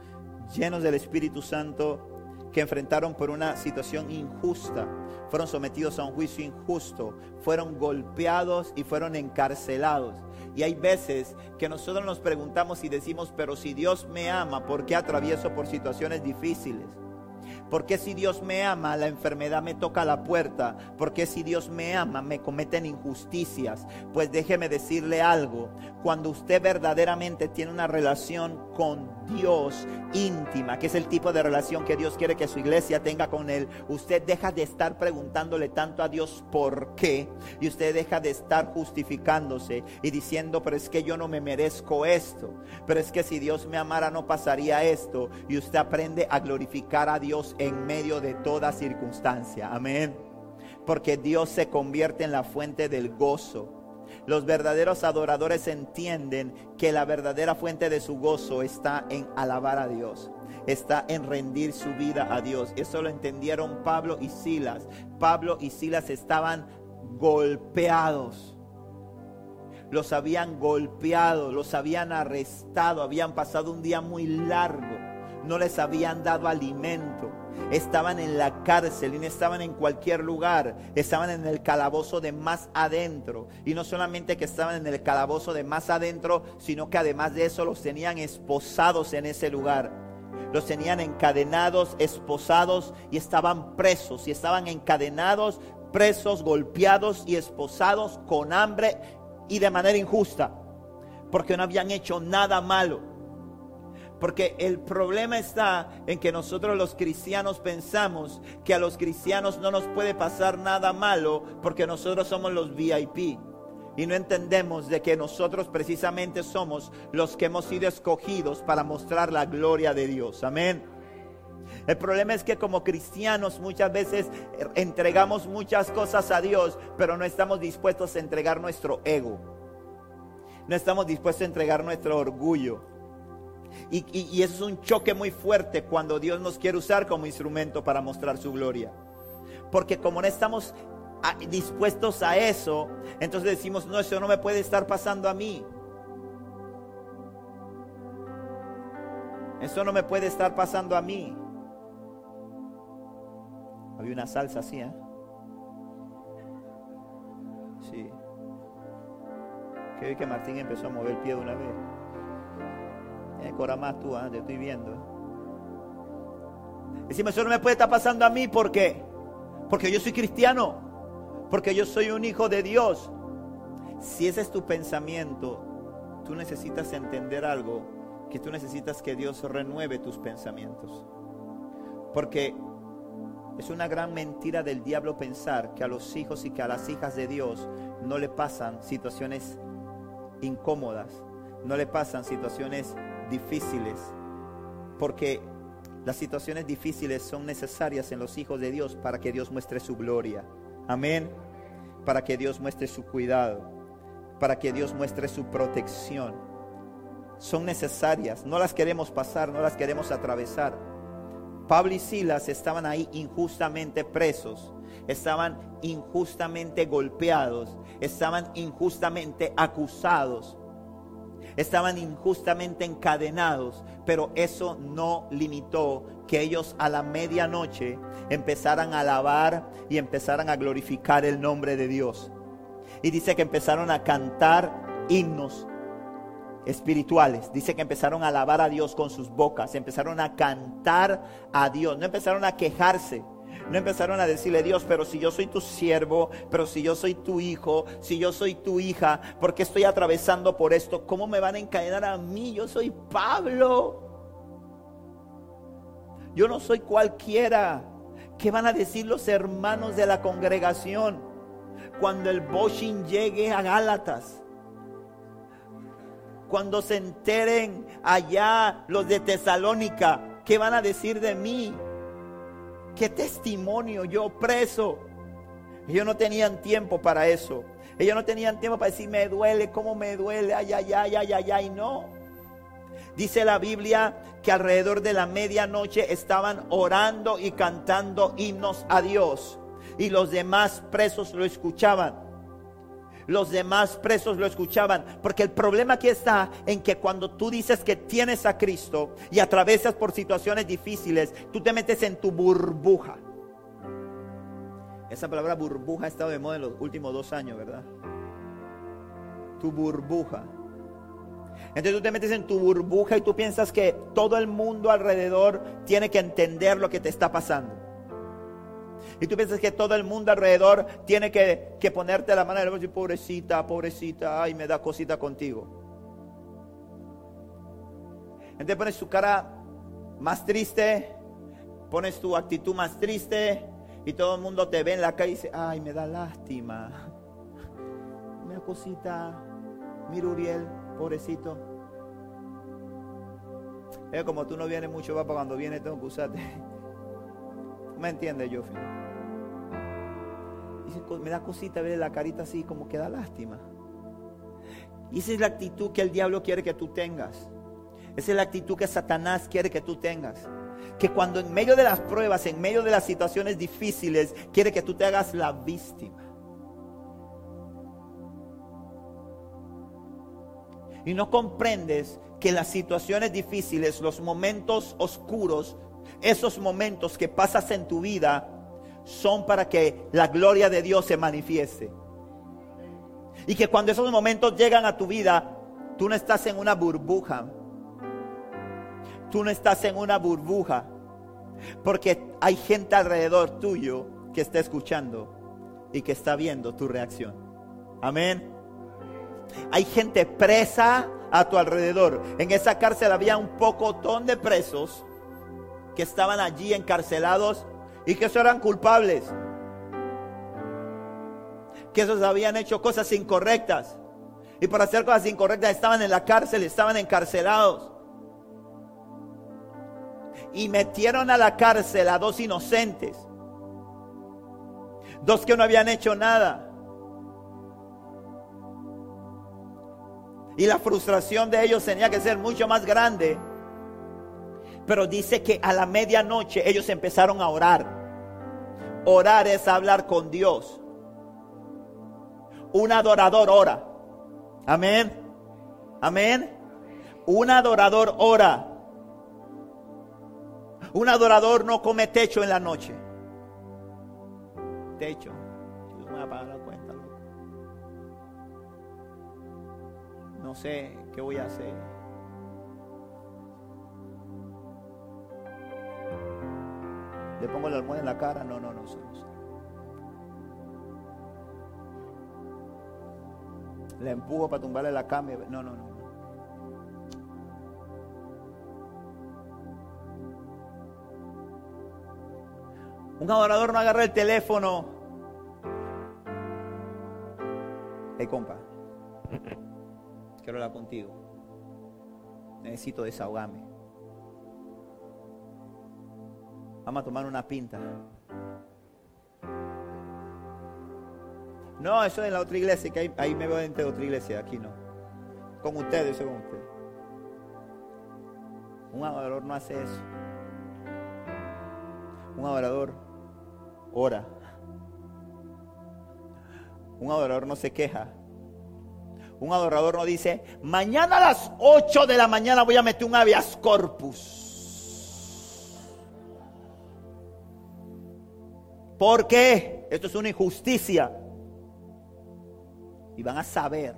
llenos del Espíritu Santo, que enfrentaron por una situación injusta, fueron sometidos a un juicio injusto, fueron golpeados y fueron encarcelados. Y hay veces que nosotros nos preguntamos y decimos, pero si Dios me ama, ¿por qué atravieso por situaciones difíciles? Porque si Dios me ama, la enfermedad me toca la puerta. Porque si Dios me ama, me cometen injusticias. Pues déjeme decirle algo. Cuando usted verdaderamente tiene una relación con Dios íntima, que es el tipo de relación que Dios quiere que su iglesia tenga con Él, usted deja de estar preguntándole tanto a Dios por qué. Y usted deja de estar justificándose y diciendo, pero es que yo no me merezco esto. Pero es que si Dios me amara no pasaría esto. Y usted aprende a glorificar a Dios en medio de toda circunstancia. Amén. Porque Dios se convierte en la fuente del gozo. Los verdaderos adoradores entienden que la verdadera fuente de su gozo está en alabar a Dios, está en rendir su vida a Dios. Eso lo entendieron Pablo y Silas. Pablo y Silas estaban golpeados. Los habían golpeado, los habían arrestado, habían pasado un día muy largo, no les habían dado alimento estaban en la cárcel y no estaban en cualquier lugar, estaban en el calabozo de más adentro. Y no solamente que estaban en el calabozo de más adentro, sino que además de eso los tenían esposados en ese lugar. Los tenían encadenados, esposados y estaban presos y estaban encadenados, presos, golpeados y esposados con hambre y de manera injusta, porque no habían hecho nada malo porque el problema está en que nosotros los cristianos pensamos que a los cristianos no nos puede pasar nada malo porque nosotros somos los VIP. Y no entendemos de que nosotros precisamente somos los que hemos sido escogidos para mostrar la gloria de Dios. Amén. El problema es que como cristianos muchas veces entregamos muchas cosas a Dios, pero no estamos dispuestos a entregar nuestro ego. No estamos dispuestos a entregar nuestro orgullo. Y, eso es un choque muy fuerte cuando Dios nos quiere usar como instrumento para mostrar su gloria. Porque como no estamos dispuestos a eso, entonces decimos, no, eso no me puede estar pasando a mí. Eso no me puede estar pasando a mí. Había una salsa así, ¿eh? Sí. Que que Martín empezó a mover el pie de una vez. Eh, Cora más tú, ¿eh? te estoy viendo. Decimos, eso no me puede estar pasando a mí, ¿por qué? Porque yo soy cristiano, porque yo soy un hijo de Dios. Si ese es tu pensamiento, tú necesitas entender algo, que tú necesitas que Dios renueve tus pensamientos. Porque es una gran mentira del diablo pensar que a los hijos y que a las hijas de Dios no le pasan situaciones incómodas, no le pasan situaciones difíciles, porque las situaciones difíciles son necesarias en los hijos de Dios para que Dios muestre su gloria. Amén. Para que Dios muestre su cuidado, para que Dios muestre su protección. Son necesarias, no las queremos pasar, no las queremos atravesar. Pablo y Silas estaban ahí injustamente presos, estaban injustamente golpeados, estaban injustamente acusados estaban injustamente encadenados, pero eso no limitó que ellos a la medianoche empezaran a alabar y empezaran a glorificar el nombre de Dios. Y dice que empezaron a cantar himnos espirituales. Dice que empezaron a alabar a Dios con sus bocas, empezaron a cantar a Dios, no empezaron a quejarse, no empezaron a decirle, Dios, pero si yo soy tu siervo, pero si yo soy tu hijo, si yo soy tu hija, ¿por qué estoy atravesando por esto? ¿Cómo me van a encadenar a mí? Yo soy Pablo. Yo no soy cualquiera. ¿Qué van a decir los hermanos de la congregación cuando el Boshin llegue a Gálatas? Cuando se enteren allá los de Tesalónica, ¿qué van a decir de mí? Qué testimonio yo preso. Ellos no tenían tiempo para eso. Ellos no tenían tiempo para decir, me duele, cómo me duele, ay, ay, ay, ay, ay, ay, no. Dice la Biblia que alrededor de la medianoche estaban orando y cantando himnos a Dios. Y los demás presos lo escuchaban. Los demás presos lo escuchaban. Porque el problema aquí está en que cuando tú dices que tienes a Cristo y atravesas por situaciones difíciles, tú te metes en tu burbuja. Esa palabra burbuja ha estado de moda en los últimos dos años, ¿verdad? Tu burbuja. Entonces tú te metes en tu burbuja y tú piensas que todo el mundo alrededor tiene que entender lo que te está pasando. Y tú piensas que todo el mundo alrededor tiene que, ponerte la mano y decir, pobrecita, pobrecita, ay, me da cosita contigo. Entonces pones tu cara más triste, pones tu actitud más triste y todo el mundo te ve en la calle y dice, ay, me da lástima. Me da cosita, mira Uriel, pobrecito. Es como tú no vienes mucho, para cuando viene tengo que usarte. ¿Me entiendes, Jofi? me da cosita ver la carita así como que da lástima. Y esa es la actitud que el diablo quiere que tú tengas. Esa es la actitud que Satanás quiere que tú tengas. Que cuando en medio de las pruebas, en medio de las situaciones difíciles, quiere que tú te hagas la víctima. Y no comprendes que las situaciones difíciles, los momentos oscuros, esos momentos que pasas en tu vida, son para que la gloria de Dios se manifieste. Y que cuando esos momentos llegan a tu vida, tú no estás en una burbuja. Tú no estás en una burbuja. Porque hay gente alrededor tuyo que está escuchando y que está viendo tu reacción. Amén. Hay gente presa a tu alrededor. En esa cárcel había un pocotón de presos que estaban allí encarcelados y que esos eran culpables. Que esos habían hecho cosas incorrectas. Y por hacer cosas incorrectas estaban en la cárcel, estaban encarcelados. Y metieron a la cárcel a dos inocentes. Dos que no habían hecho nada. Y la frustración de ellos tenía que ser mucho más grande. Pero dice que a la medianoche ellos empezaron a orar. Orar es hablar con Dios. Un adorador ora. Amén. Amén. Un adorador ora. Un adorador no come techo en la noche. Techo. No sé qué voy a hacer. Le pongo la almohada en la cara. No, no, no no. Le empujo para tumbarle la cama. No, no, no. Un adorador no agarra el teléfono. Hey, compa. Quiero hablar contigo. Necesito desahogarme. Vamos a tomar una pinta. No, eso es en la otra iglesia, que ahí, me veo entre otra iglesia, aquí no. Con ustedes, eso con ustedes. Un adorador no hace eso. Un adorador ora. Un adorador no se queja. Un adorador no dice, mañana a las 8 de la mañana voy a meter un habeas corpus. ¿Por qué? Esto es una injusticia. Y van a saber.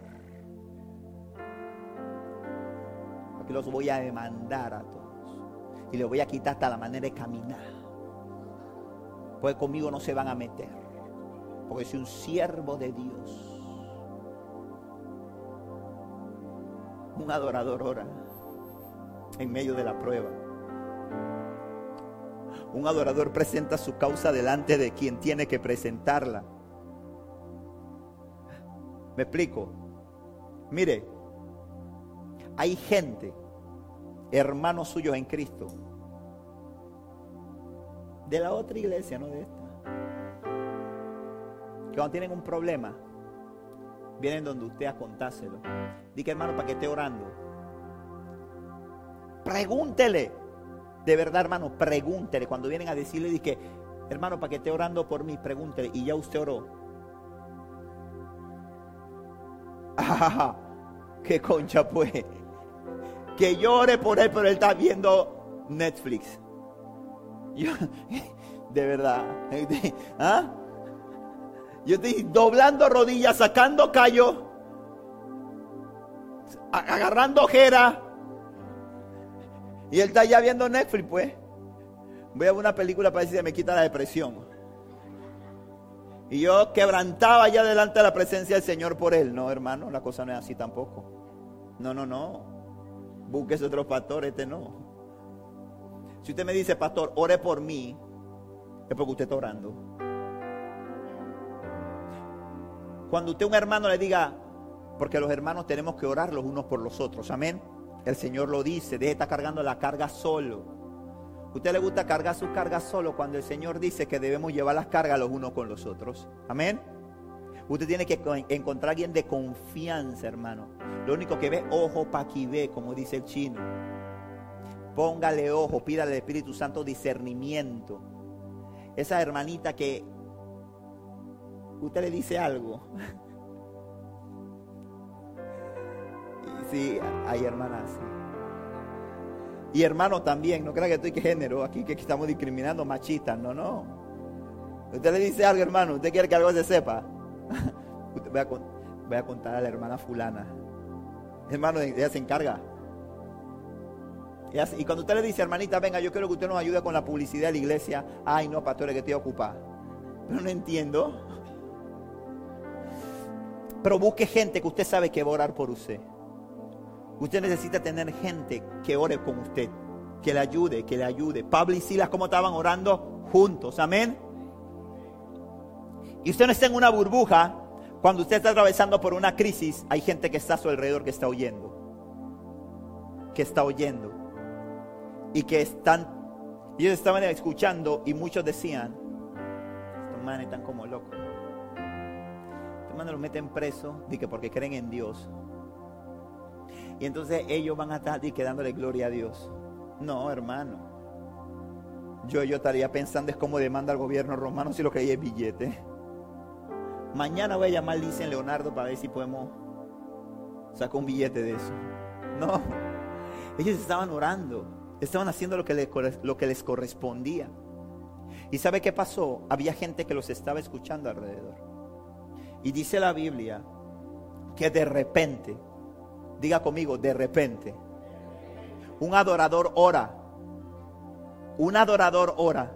Porque los voy a demandar a todos. Y les voy a quitar hasta la manera de caminar. Pues conmigo no se van a meter. Porque soy un siervo de Dios. Un adorador ora en medio de la prueba. Un adorador presenta su causa delante de quien tiene que presentarla. ¿Me explico? Mire, hay gente, hermanos suyos en Cristo, de la otra iglesia, no de esta, que cuando tienen un problema, vienen donde usted a contárselo. Diga hermano, para que esté orando. Pregúntele. De verdad, hermano, pregúntele. Cuando vienen a decirle, que hermano, para que esté orando por mí, pregúntele. Y ya usted oró. qué concha pues. Que llore por él, pero él está viendo Netflix. de verdad. ¿Ah? Yo estoy doblando rodillas, sacando callo, agarrando ojera. Y él está ya viendo Netflix, pues. Voy a ver una película para decir que me quita la depresión. Y yo quebrantaba ya delante de la presencia del Señor por él. No, hermano, la cosa no es así tampoco. No, no, no. Busques otro pastor, este no. Si usted me dice, pastor, ore por mí, es porque usted está orando. Cuando usted a un hermano le diga, porque los hermanos tenemos que orar los unos por los otros, amén. El Señor lo dice, deje de estar cargando la carga solo. ¿Usted le gusta cargar su carga solo cuando el Señor dice que debemos llevar las cargas los unos con los otros? Amén. Usted tiene que encontrar alguien de confianza, hermano. Lo único que ve, ojo pa' que ve, como dice el chino. Póngale ojo, pídale al Espíritu Santo discernimiento. Esa hermanita que usted le dice algo. Sí, hay hermanas. Y hermano también, no crea que estoy que género, aquí que estamos discriminando machistas, no, no. Usted le dice algo, hermano, usted quiere que algo se sepa. voy, a, contar a la hermana fulana. Hermano, ella se encarga. y cuando usted le dice, hermanita, venga, yo quiero que usted nos ayude con la publicidad de la iglesia. Ay, no, pastor, que estoy ocupada. Pero no entiendo. Pero busque gente que usted sabe que va a orar por usted. Usted necesita tener gente que ore con usted, que le ayude, que le ayude. Pablo y Silas, como estaban orando juntos, amén. Y usted no está en una burbuja, cuando usted está atravesando por una crisis, hay gente que está a su alrededor que está oyendo. Que está oyendo. Y que están, ellos estaban escuchando y muchos decían, estos manes están como locos. Estos manes los meten preso, que porque creen en Dios. Y entonces ellos van a estar y dándole gloria a Dios. No, hermano. Yo, yo estaría pensando es cómo demanda al gobierno romano si lo que hay es billete. Mañana voy a llamar dicen Leonardo para ver si podemos sacar un billete de eso. No. Ellos estaban orando. Estaban haciendo lo que les correspondía. ¿Y sabe qué pasó? Había gente que los estaba escuchando alrededor. Y dice la Biblia que de repente Diga conmigo, de repente. Un adorador ora. Un adorador ora.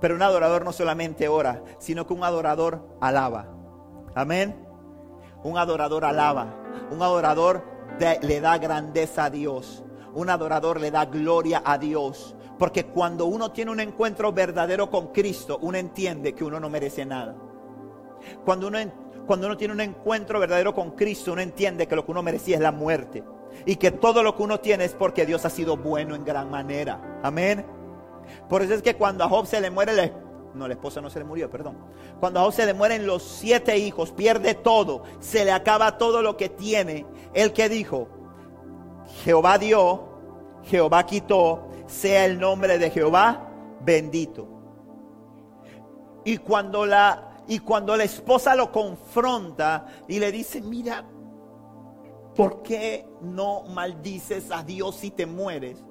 Pero un adorador no solamente ora, sino que un adorador alaba. Amén. Un adorador alaba. Un adorador le da grandeza a Dios. Un adorador le da gloria a Dios. Porque cuando uno tiene un encuentro verdadero con Cristo, uno entiende que uno no merece nada. Cuando uno cuando uno tiene un encuentro verdadero con Cristo, uno entiende que lo que uno merecía es la muerte. Y que todo lo que uno tiene es porque Dios ha sido bueno en gran manera. Amén. Por eso es que cuando a Job se le muere no, la esposa no se le murió, perdón. Cuando a Job se le mueren los siete hijos, pierde todo, se le acaba todo lo que tiene. El que dijo, Jehová dio, Jehová quitó, sea el nombre de Jehová bendito. Y cuando la y cuando la esposa lo confronta y le dice, mira, ¿por qué no maldices a Dios si te mueres?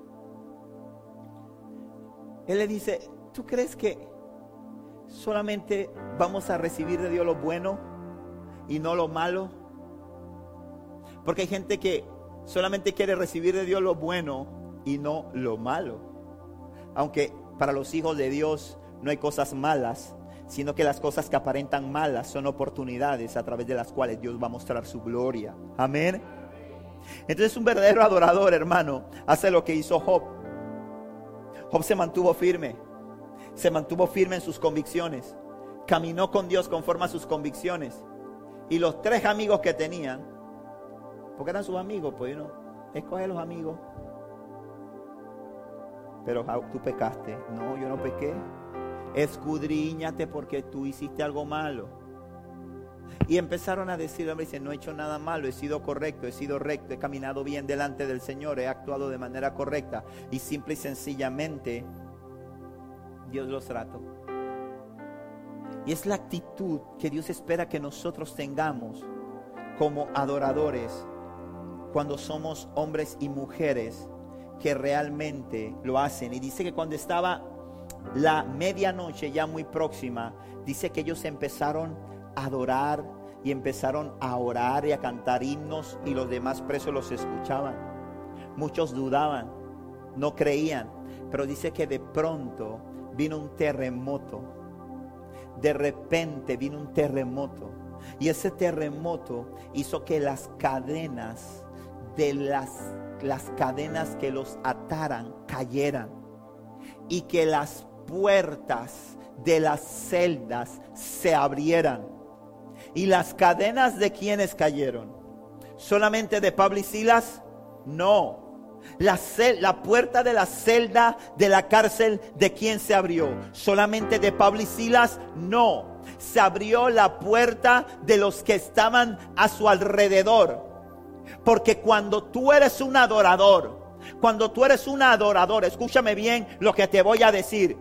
Él le dice, ¿tú crees que solamente vamos a recibir de Dios lo bueno y no lo malo? Porque hay gente que solamente quiere recibir de Dios lo bueno y no lo malo. Aunque para los hijos de Dios no hay cosas malas, sino que las cosas que aparentan malas son oportunidades a través de las cuales Dios va a mostrar su gloria. Amén. Entonces un verdadero adorador, hermano, hace lo que hizo Job. Job se mantuvo firme, se mantuvo firme en sus convicciones, caminó con Dios conforme a sus convicciones. Y los tres amigos que tenían, porque eran sus amigos, pues no, escoge los amigos. Pero tú pecaste. No, yo no pequé escudriñate porque tú hiciste algo malo. Y empezaron a decir, no he hecho nada malo, he sido correcto, he sido recto, he caminado bien delante del Señor, he actuado de manera correcta. Y simple y sencillamente, Dios los trató. Y es la actitud que Dios espera que nosotros tengamos como adoradores cuando somos hombres y mujeres que realmente lo hacen. Y dice que cuando estaba la medianoche ya muy próxima, dice que ellos empezaron a adorar y empezaron a orar y a cantar himnos y los demás presos los escuchaban. Muchos dudaban, no creían, pero dice que de pronto vino un terremoto. De repente vino un terremoto. Y ese terremoto hizo que las cadenas de las, las cadenas que los ataran cayeran. Y que las puertas de las celdas se abrieran. ¿Y las cadenas de quienes cayeron? ¿Solamente de Pablo y Silas? No. La, la, puerta de la celda de la cárcel de quién se abrió? ¿Solamente de Pablo y Silas? No. Se abrió la puerta de los que estaban a su alrededor. Porque cuando tú eres un adorador, cuando tú eres un adorador, escúchame bien lo que te voy a decir.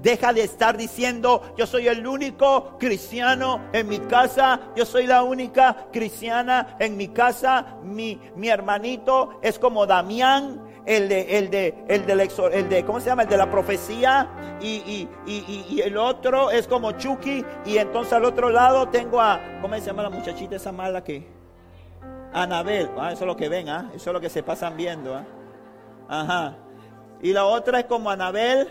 Deja de estar diciendo, yo soy el único cristiano en mi casa, yo soy la única cristiana en mi casa, mi, mi hermanito es como Damián, el de, el de, el el de, ¿cómo se llama? El de la profecía, y, y, el otro es como Chucky, y entonces al otro lado tengo a, ¿cómo se llama la muchachita esa mala que? Anabel, ah, eso es lo que ven, ¿ah? eso es lo que se pasan viendo, ¿ah? ajá. Y la otra es como Anabel,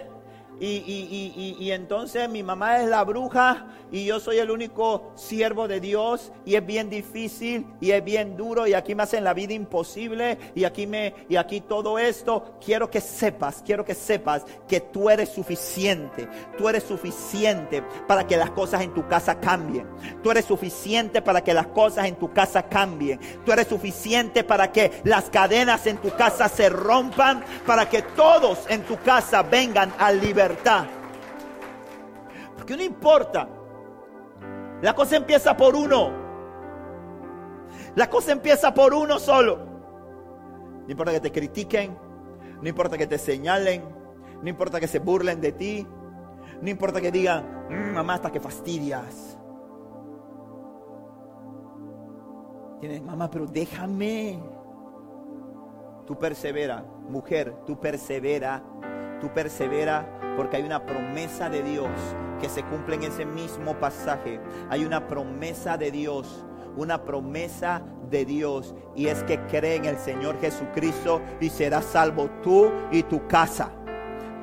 y, entonces mi mamá es la bruja y yo soy el único siervo de Dios y es bien difícil y es bien duro y aquí me hacen la vida imposible y aquí me y aquí todo esto. Quiero que sepas quiero que sepas que tú eres suficiente tú eres suficiente para que las cosas en tu casa cambien. Tú eres suficiente para que las cosas en tu casa cambien. Tú eres suficiente para que las cadenas en tu casa se rompan para que todos en tu casa vengan al libertad porque no importa. La cosa empieza por uno. La cosa empieza por uno solo. No importa que te critiquen, no importa que te señalen, no importa que se burlen de ti, no importa que digan, mm, mamá, hasta que fastidias. Tienes, mamá, pero déjame. Tú persevera, mujer, tú persevera, tú persevera porque hay una promesa de Dios que se cumple en ese mismo pasaje. Hay una promesa de Dios, una promesa de Dios y es que cree en el Señor Jesucristo y serás salvo tú y tu casa.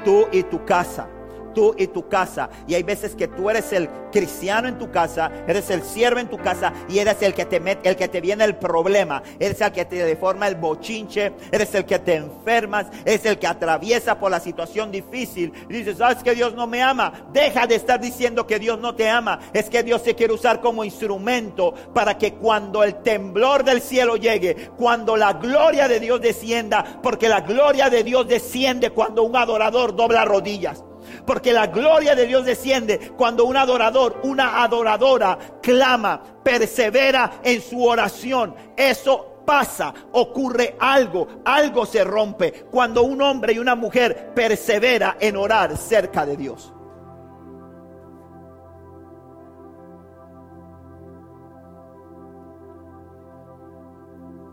Tú y tu casa tú y tu casa. Y hay veces que tú eres el cristiano en tu casa, eres el siervo en tu casa y eres el que te mete, el que te viene el problema, eres el que te deforma el bochinche, eres el que te enfermas, eres el que atraviesa por la situación difícil. Y dices, ¿sabes que Dios no me ama? Deja de estar diciendo que Dios no te ama. Es que Dios te quiere usar como instrumento para que cuando el temblor del cielo llegue, cuando la gloria de Dios descienda, porque la gloria de Dios desciende cuando un adorador dobla rodillas. Porque la gloria de Dios desciende cuando un adorador, una adoradora clama, persevera en su oración. Eso pasa, ocurre algo, algo se rompe cuando un hombre y una mujer persevera en orar cerca de Dios.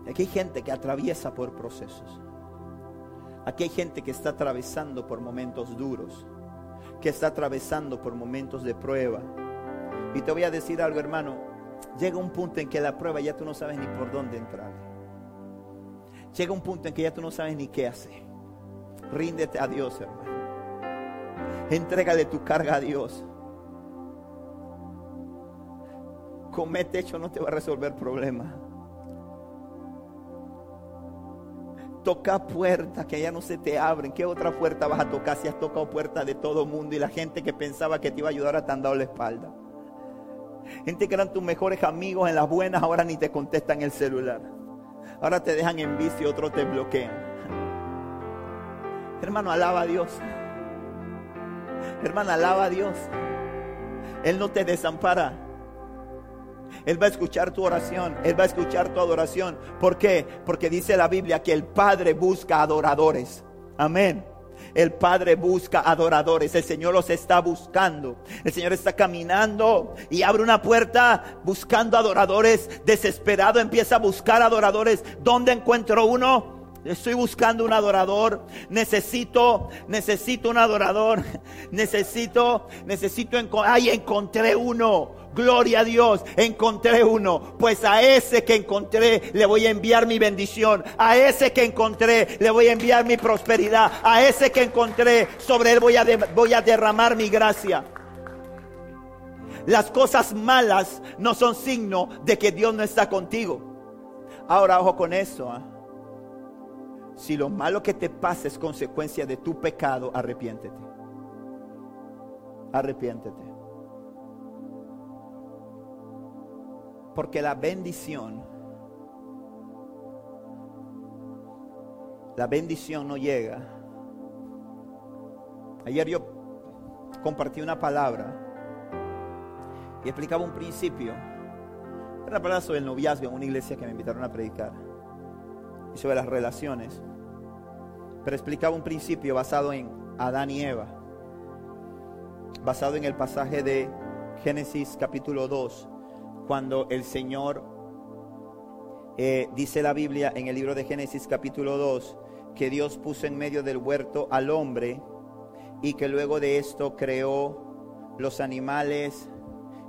Aquí hay gente que atraviesa por procesos. Aquí hay gente que está atravesando por momentos duros que está atravesando por momentos de prueba. Y te voy a decir algo, hermano. Llega un punto en que la prueba ya tú no sabes ni por dónde entrar. Llega un punto en que ya tú no sabes ni qué hacer. Ríndete a Dios, hermano. Entrégale tu carga a Dios. Comete hecho no te va a resolver problemas. Toca puertas que ya no se te abren. ¿Qué otra puerta vas a tocar si has tocado puertas de todo mundo y la gente que pensaba que te iba a ayudar a te han dado la espalda? Gente que eran tus mejores amigos en las buenas, ahora ni te contestan el celular. Ahora te dejan en vicio, otros te bloquean. Hermano, alaba a Dios. Hermano, alaba a Dios. Él no te desampara. Él va a escuchar tu oración, Él va a escuchar tu adoración. ¿Por qué? Porque dice la Biblia que el Padre busca adoradores. Amén. El Padre busca adoradores. El Señor los está buscando. El Señor está caminando y abre una puerta buscando adoradores. Desesperado empieza a buscar adoradores. ¿Dónde encuentro uno? Estoy buscando un adorador. Necesito, necesito un adorador. Necesito, necesito, ay, encontré uno. Gloria a Dios, encontré uno. Pues a ese que encontré le voy a enviar mi bendición. A ese que encontré le voy a enviar mi prosperidad. A ese que encontré sobre él voy a, derramar mi gracia. Las cosas malas no son signo de que Dios no está contigo. Ahora ojo con eso. ¿ah? Si lo malo que te pasa es consecuencia de tu pecado, arrepiéntete. Arrepiéntete. Porque la bendición, la bendición no llega. Ayer yo compartí una palabra y explicaba un principio. Era una palabra sobre el noviazgo en una iglesia que me invitaron a predicar y sobre las relaciones. Pero explicaba un principio basado en Adán y Eva, basado en el pasaje de Génesis capítulo 2, cuando el Señor, eh, dice la Biblia en el libro de Génesis capítulo 2, que Dios puso en medio del huerto al hombre y que luego de esto creó los animales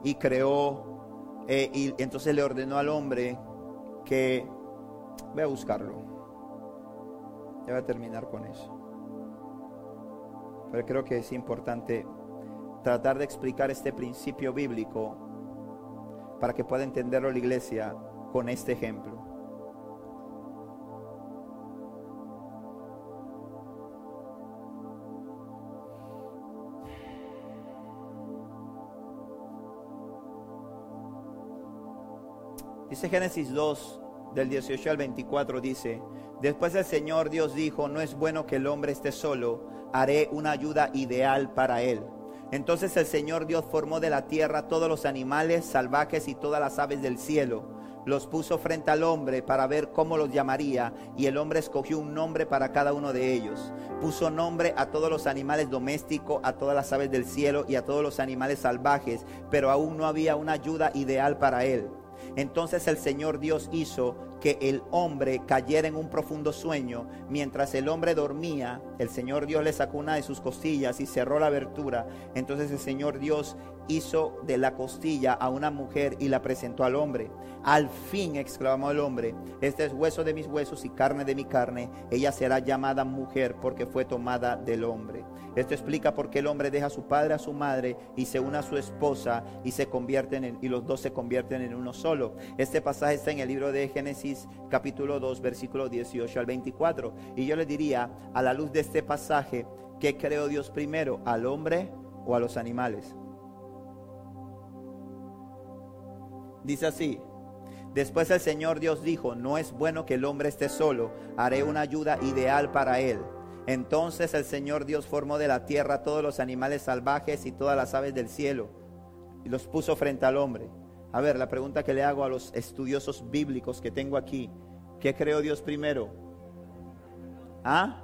y creó, eh, y entonces le ordenó al hombre que, voy a buscarlo, ya voy a terminar con eso, pero creo que es importante tratar de explicar este principio bíblico para que pueda entenderlo la iglesia con este ejemplo. Dice Génesis 2, del 18 al 24, dice, después el Señor Dios dijo, no es bueno que el hombre esté solo, haré una ayuda ideal para él. Entonces el Señor Dios formó de la tierra todos los animales salvajes y todas las aves del cielo. Los puso frente al hombre para ver cómo los llamaría y el hombre escogió un nombre para cada uno de ellos. Puso nombre a todos los animales domésticos, a todas las aves del cielo y a todos los animales salvajes, pero aún no había una ayuda ideal para él. Entonces el Señor Dios hizo que el hombre cayera en un profundo sueño. Mientras el hombre dormía, el Señor Dios le sacó una de sus costillas y cerró la abertura. Entonces el Señor Dios hizo de la costilla a una mujer y la presentó al hombre. Al fin, exclamó el hombre, este es hueso de mis huesos y carne de mi carne. Ella será llamada mujer porque fue tomada del hombre. Esto explica por qué el hombre deja a su padre, a su madre y se une a su esposa y se convierten en, y los dos se convierten en uno solo. Este pasaje está en el libro de Génesis capítulo 2 versículo 18 al 24. Y yo le diría, a la luz de este pasaje, ¿qué creó Dios primero? ¿Al hombre o a los animales? Dice así, después el Señor Dios dijo, no es bueno que el hombre esté solo, haré una ayuda ideal para él. Entonces el Señor Dios formó de la tierra todos los animales salvajes y todas las aves del cielo y los puso frente al hombre. A ver, la pregunta que le hago a los estudiosos bíblicos que tengo aquí, ¿qué creó Dios primero? ¿Ah?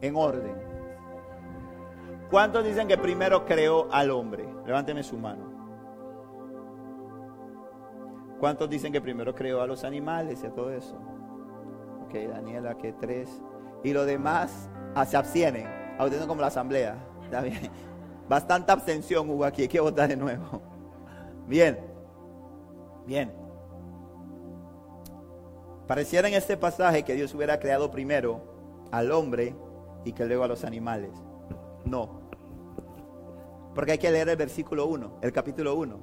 En orden. ¿Cuántos dicen que primero creó al hombre? Levánteme su mano. ¿Cuántos dicen que primero creó a los animales y a todo eso? Ok, Daniela, que tres. Y los demás ah, se abstienen, auditando como la asamblea. Está bien. Bastante abstención hubo aquí, hay que votar de nuevo. Bien, bien. Pareciera en este pasaje que Dios hubiera creado primero al hombre y que luego a los animales. No. Porque hay que leer el versículo 1, el capítulo 1.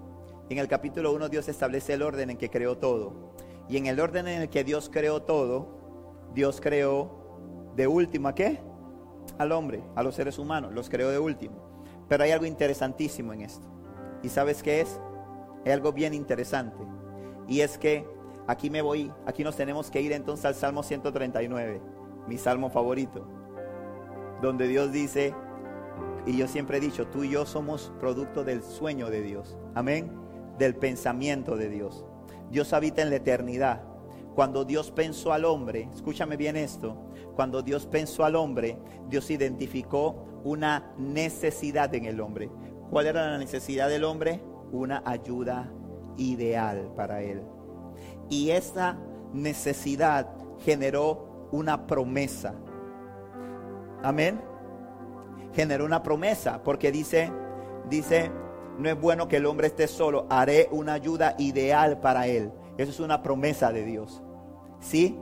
En el capítulo 1 Dios establece el orden en que creó todo. Y en el orden en el que Dios creó todo, Dios creó de último a qué? Al hombre, a los seres humanos, los creó de último. Pero hay algo interesantísimo en esto. ¿Y sabes qué es? Hay algo bien interesante. Y es que aquí me voy, aquí nos tenemos que ir entonces al Salmo 139, mi salmo favorito, donde Dios dice, y yo siempre he dicho, tú y yo somos producto del sueño de Dios. Amén. Del pensamiento de Dios. Dios habita en la eternidad cuando Dios pensó al hombre, escúchame bien esto, cuando Dios pensó al hombre, Dios identificó una necesidad en el hombre. ¿Cuál era la necesidad del hombre? Una ayuda ideal para él. Y esa necesidad generó una promesa. Amén. Generó una promesa porque dice, dice, no es bueno que el hombre esté solo, haré una ayuda ideal para él. Eso es una promesa de Dios. ¿Sí?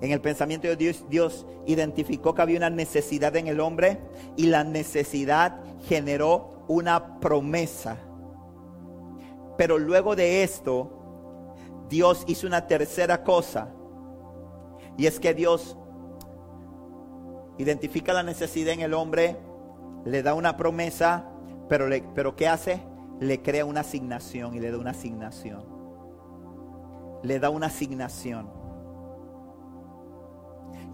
En el pensamiento de Dios, Dios identificó que había una necesidad en el hombre y la necesidad generó una promesa. Pero luego de esto, Dios hizo una tercera cosa. Y es que Dios identifica la necesidad en el hombre, le da una promesa, pero, pero ¿qué hace? Le crea una asignación y le da una asignación. Le da una asignación.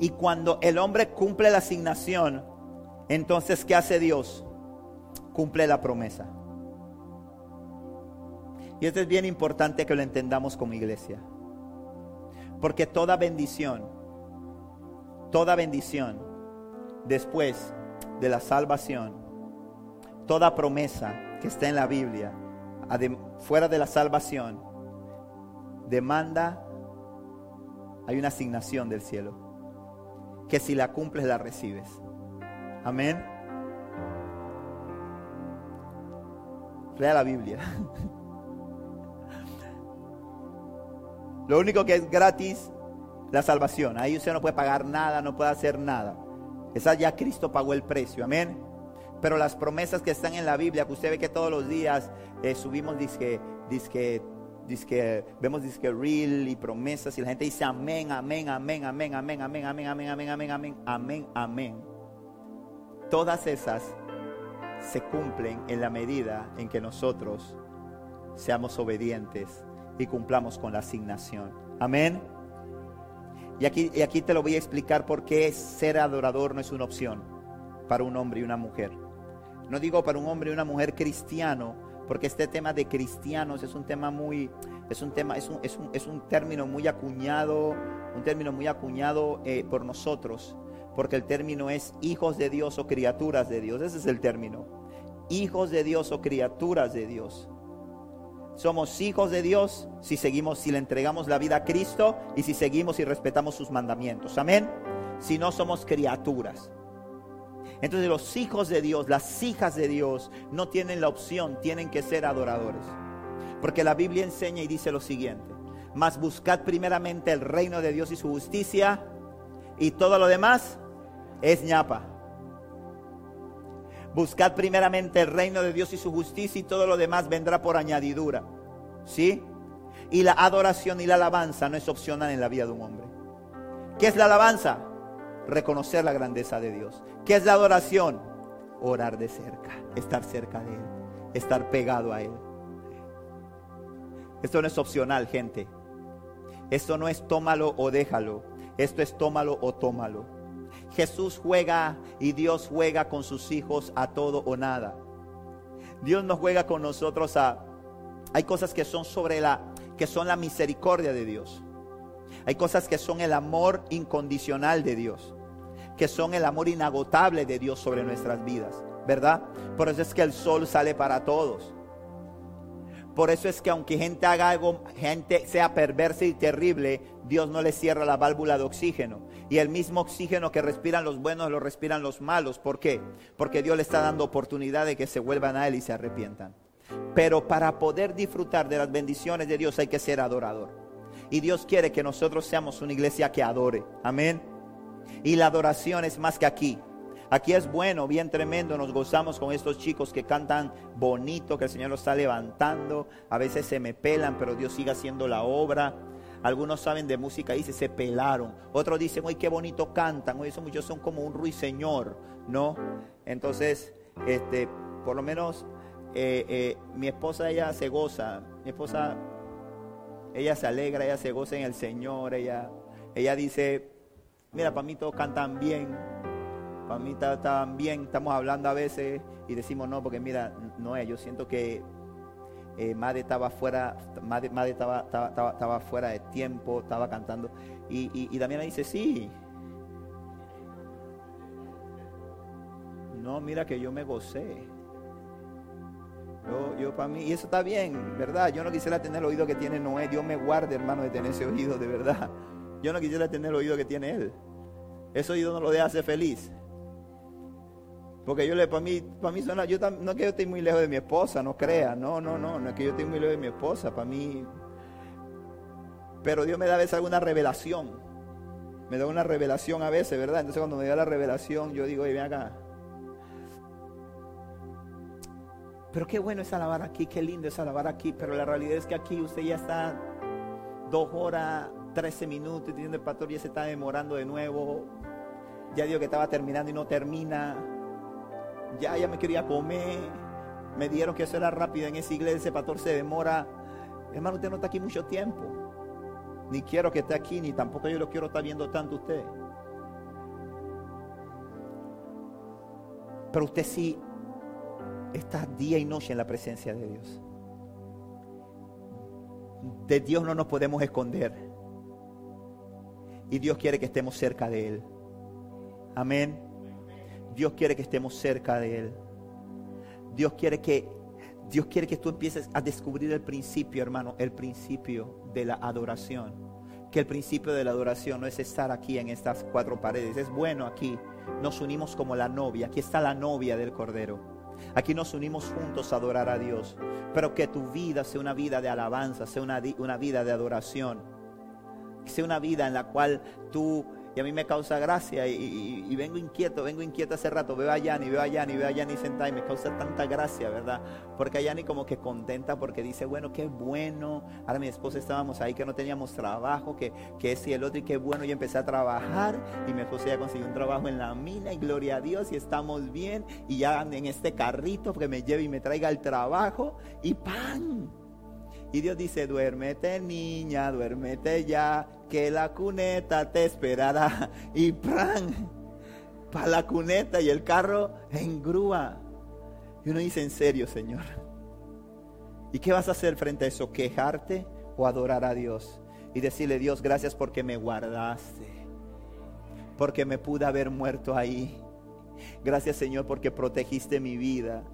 Y cuando el hombre cumple la asignación, entonces ¿qué hace Dios? Cumple la promesa. Y esto es bien importante que lo entendamos como iglesia. Porque toda bendición, toda bendición después de la salvación, toda promesa que está en la Biblia, fuera de la salvación, demanda, hay una asignación del cielo, que si la cumples la recibes. Amén. Lea la Biblia. Lo único que es gratis, la salvación. Ahí usted no puede pagar nada, no puede hacer nada. Esa ya Cristo pagó el precio, amén. Pero las promesas que están en la Biblia, que usted ve que todos los días eh, subimos disque, disque, disque, vemos disque real y promesas y la gente dice amén, amén, amén, amén, amén, amén, amén, amén, amén, amén, amén, amén, amén. Todas esas se cumplen en la medida en que nosotros seamos obedientes y cumplamos con la asignación. Amén. Y aquí, y aquí te lo voy a explicar por qué ser adorador no es una opción para un hombre y una mujer. No digo para un hombre y una mujer cristiano, porque este tema de cristianos es un tema muy, es un tema, es un, es un, es un término muy acuñado, un término muy acuñado eh, por nosotros, porque el término es hijos de Dios o criaturas de Dios. Ese es el término. Hijos de Dios o criaturas de Dios. Somos hijos de Dios si seguimos, si le entregamos la vida a Cristo y si seguimos y respetamos sus mandamientos. Amén. Si no somos criaturas. Entonces los hijos de Dios, las hijas de Dios, no tienen la opción, tienen que ser adoradores. Porque la Biblia enseña y dice lo siguiente. Mas buscad primeramente el reino de Dios y su justicia y todo lo demás es ñapa. Buscad primeramente el reino de Dios y su justicia y todo lo demás vendrá por añadidura. ¿Sí? Y la adoración y la alabanza no es opcional en la vida de un hombre. ¿Qué es la alabanza? Reconocer la grandeza de Dios. ¿Qué es la adoración? Orar de cerca, estar cerca de Él, estar pegado a Él. Esto no es opcional, gente. Esto no es tómalo o déjalo. Esto es tómalo o tómalo. Jesús juega y Dios juega con sus hijos a todo o nada. Dios no juega con nosotros a hay cosas que son sobre la que son la misericordia de Dios. Hay cosas que son el amor incondicional de Dios, que son el amor inagotable de Dios sobre nuestras vidas, ¿verdad? Por eso es que el sol sale para todos. Por eso es que aunque gente haga algo, gente sea perversa y terrible, Dios no le cierra la válvula de oxígeno. Y el mismo oxígeno que respiran los buenos lo respiran los malos. ¿Por qué? Porque Dios le está dando oportunidad de que se vuelvan a Él y se arrepientan. Pero para poder disfrutar de las bendiciones de Dios hay que ser adorador. Y Dios quiere que nosotros seamos una iglesia que adore. Amén. Y la adoración es más que aquí. Aquí es bueno, bien tremendo, nos gozamos con estos chicos que cantan bonito, que el Señor los está levantando. A veces se me pelan, pero Dios sigue haciendo la obra. Algunos saben de música y dice se pelaron. Otros dicen, uy, qué bonito cantan. Hoy esos muchos son como un ruiseñor, ¿no? Entonces, este, por lo menos eh, eh, mi esposa, ella se goza. Mi esposa, ella se alegra, ella se goza en el Señor. Ella, ella dice, mira, para mí todos cantan bien para mí está, bien, estamos hablando a veces y decimos no, porque mira, no es, yo siento que eh, Made estaba fuera, Made, estaba, estaba, fuera de tiempo, estaba cantando. Y, y, y dice, sí. No, mira que yo me gocé. Yo, yo para mí, y eso está bien, ¿verdad? Yo no quisiera tener el oído que tiene Noé. Dios me guarde, hermano, de tener ese oído, de verdad. Yo no quisiera tener el oído que tiene él. Ese oído no lo deja ser feliz. Porque yo le, para mí, para mí suena, yo no es que yo esté muy lejos de mi esposa, no crea, no, no, no, no es que yo esté muy lejos de mi esposa, para mí. Pero Dios me da a veces alguna revelación, me da una revelación a veces, ¿verdad? Entonces cuando me da la revelación, yo digo, oye, ven acá. Pero qué bueno es alabar aquí, qué lindo es alabar aquí, pero la realidad es que aquí usted ya está dos horas, trece minutos, y el pastor ya se está demorando de nuevo. Ya digo que estaba terminando y no termina ya, ya me quería comer, me dieron que eso era rápido en esa iglesia, ese pastor se demora. Hermano, usted no está aquí mucho tiempo. Ni quiero que esté aquí, ni tampoco yo lo quiero estar viendo tanto usted. Pero usted sí está día y noche en la presencia de Dios. De Dios no nos podemos esconder. Y Dios quiere que estemos cerca de Él. Amén. Dios quiere que estemos cerca de Él. Dios quiere que, Dios quiere que tú empieces a descubrir el principio, hermano, el principio de la adoración. Que el principio de la adoración no es estar aquí en estas cuatro paredes. Es bueno aquí. Nos unimos como la novia. Aquí está la novia del Cordero. Aquí nos unimos juntos a adorar a Dios. Pero que tu vida sea una vida de alabanza, sea una, una vida de adoración. Sea una vida en la cual tú y a mí me causa gracia y, vengo inquieto, vengo inquieto hace rato, veo a Yanni, veo a Yanni, veo a Yanni sentada y me causa tanta gracia, ¿verdad? Porque a Yanni como que contenta porque dice, bueno, qué bueno, ahora mi esposa estábamos ahí que no teníamos trabajo, que, que y el otro y qué bueno, yo empecé a trabajar y mi esposa ya consiguió un trabajo en la mina y gloria a Dios y estamos bien y ya en este carrito que me lleve y me traiga al trabajo y ¡pam! Y Dios dice, duérmete niña, duérmete ya, que la cuneta te esperará. Y ¡pran! Para la cuneta y el carro en grúa. Y uno dice, en serio, Señor. ¿Y qué vas a hacer frente a eso? ¿Quejarte o adorar a Dios? Y decirle, Dios, gracias porque me guardaste. Porque me pude haber muerto ahí. Gracias, Señor, porque protegiste mi vida.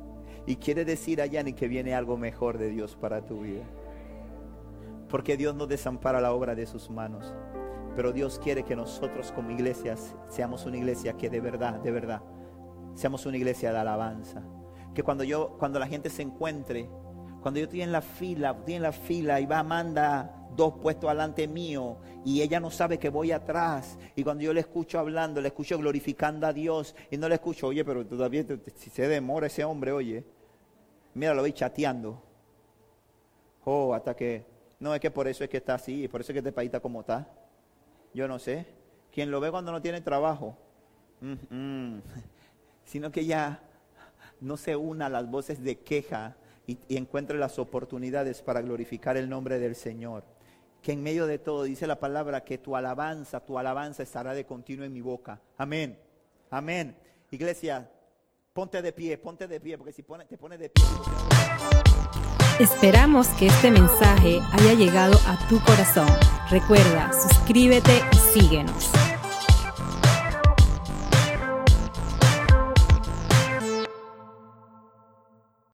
Y quiere decir allá ni que viene algo mejor de Dios para tu vida. Porque Dios no desampara la obra de sus manos. Pero Dios quiere que nosotros como iglesias seamos una iglesia que de verdad, de verdad, seamos una iglesia de alabanza. Que cuando yo, cuando la gente se encuentre, cuando yo estoy en la fila, estoy en la fila y va Amanda dos puestos adelante mío y ella no sabe que voy atrás. Y cuando yo le escucho hablando, le escucho glorificando a Dios y no le escucho, oye, pero todavía si se demora ese hombre, oye, mira, lo voy chateando. Oh, hasta que no es que por eso es que está así, por eso es que este país está como está. Yo no sé. Quien lo ve cuando no tiene trabajo, sino que ya no se una a las voces de queja y, y encuentre las oportunidades para glorificar el nombre del Señor. Que en medio de todo dice la palabra que tu alabanza, tu alabanza estará de continuo en mi boca. Amén. Amén. Iglesia, ponte de pie, ponte de pie, porque si te pones de pie... Esperamos que este mensaje haya llegado a tu corazón. Recuerda, suscríbete y síguenos.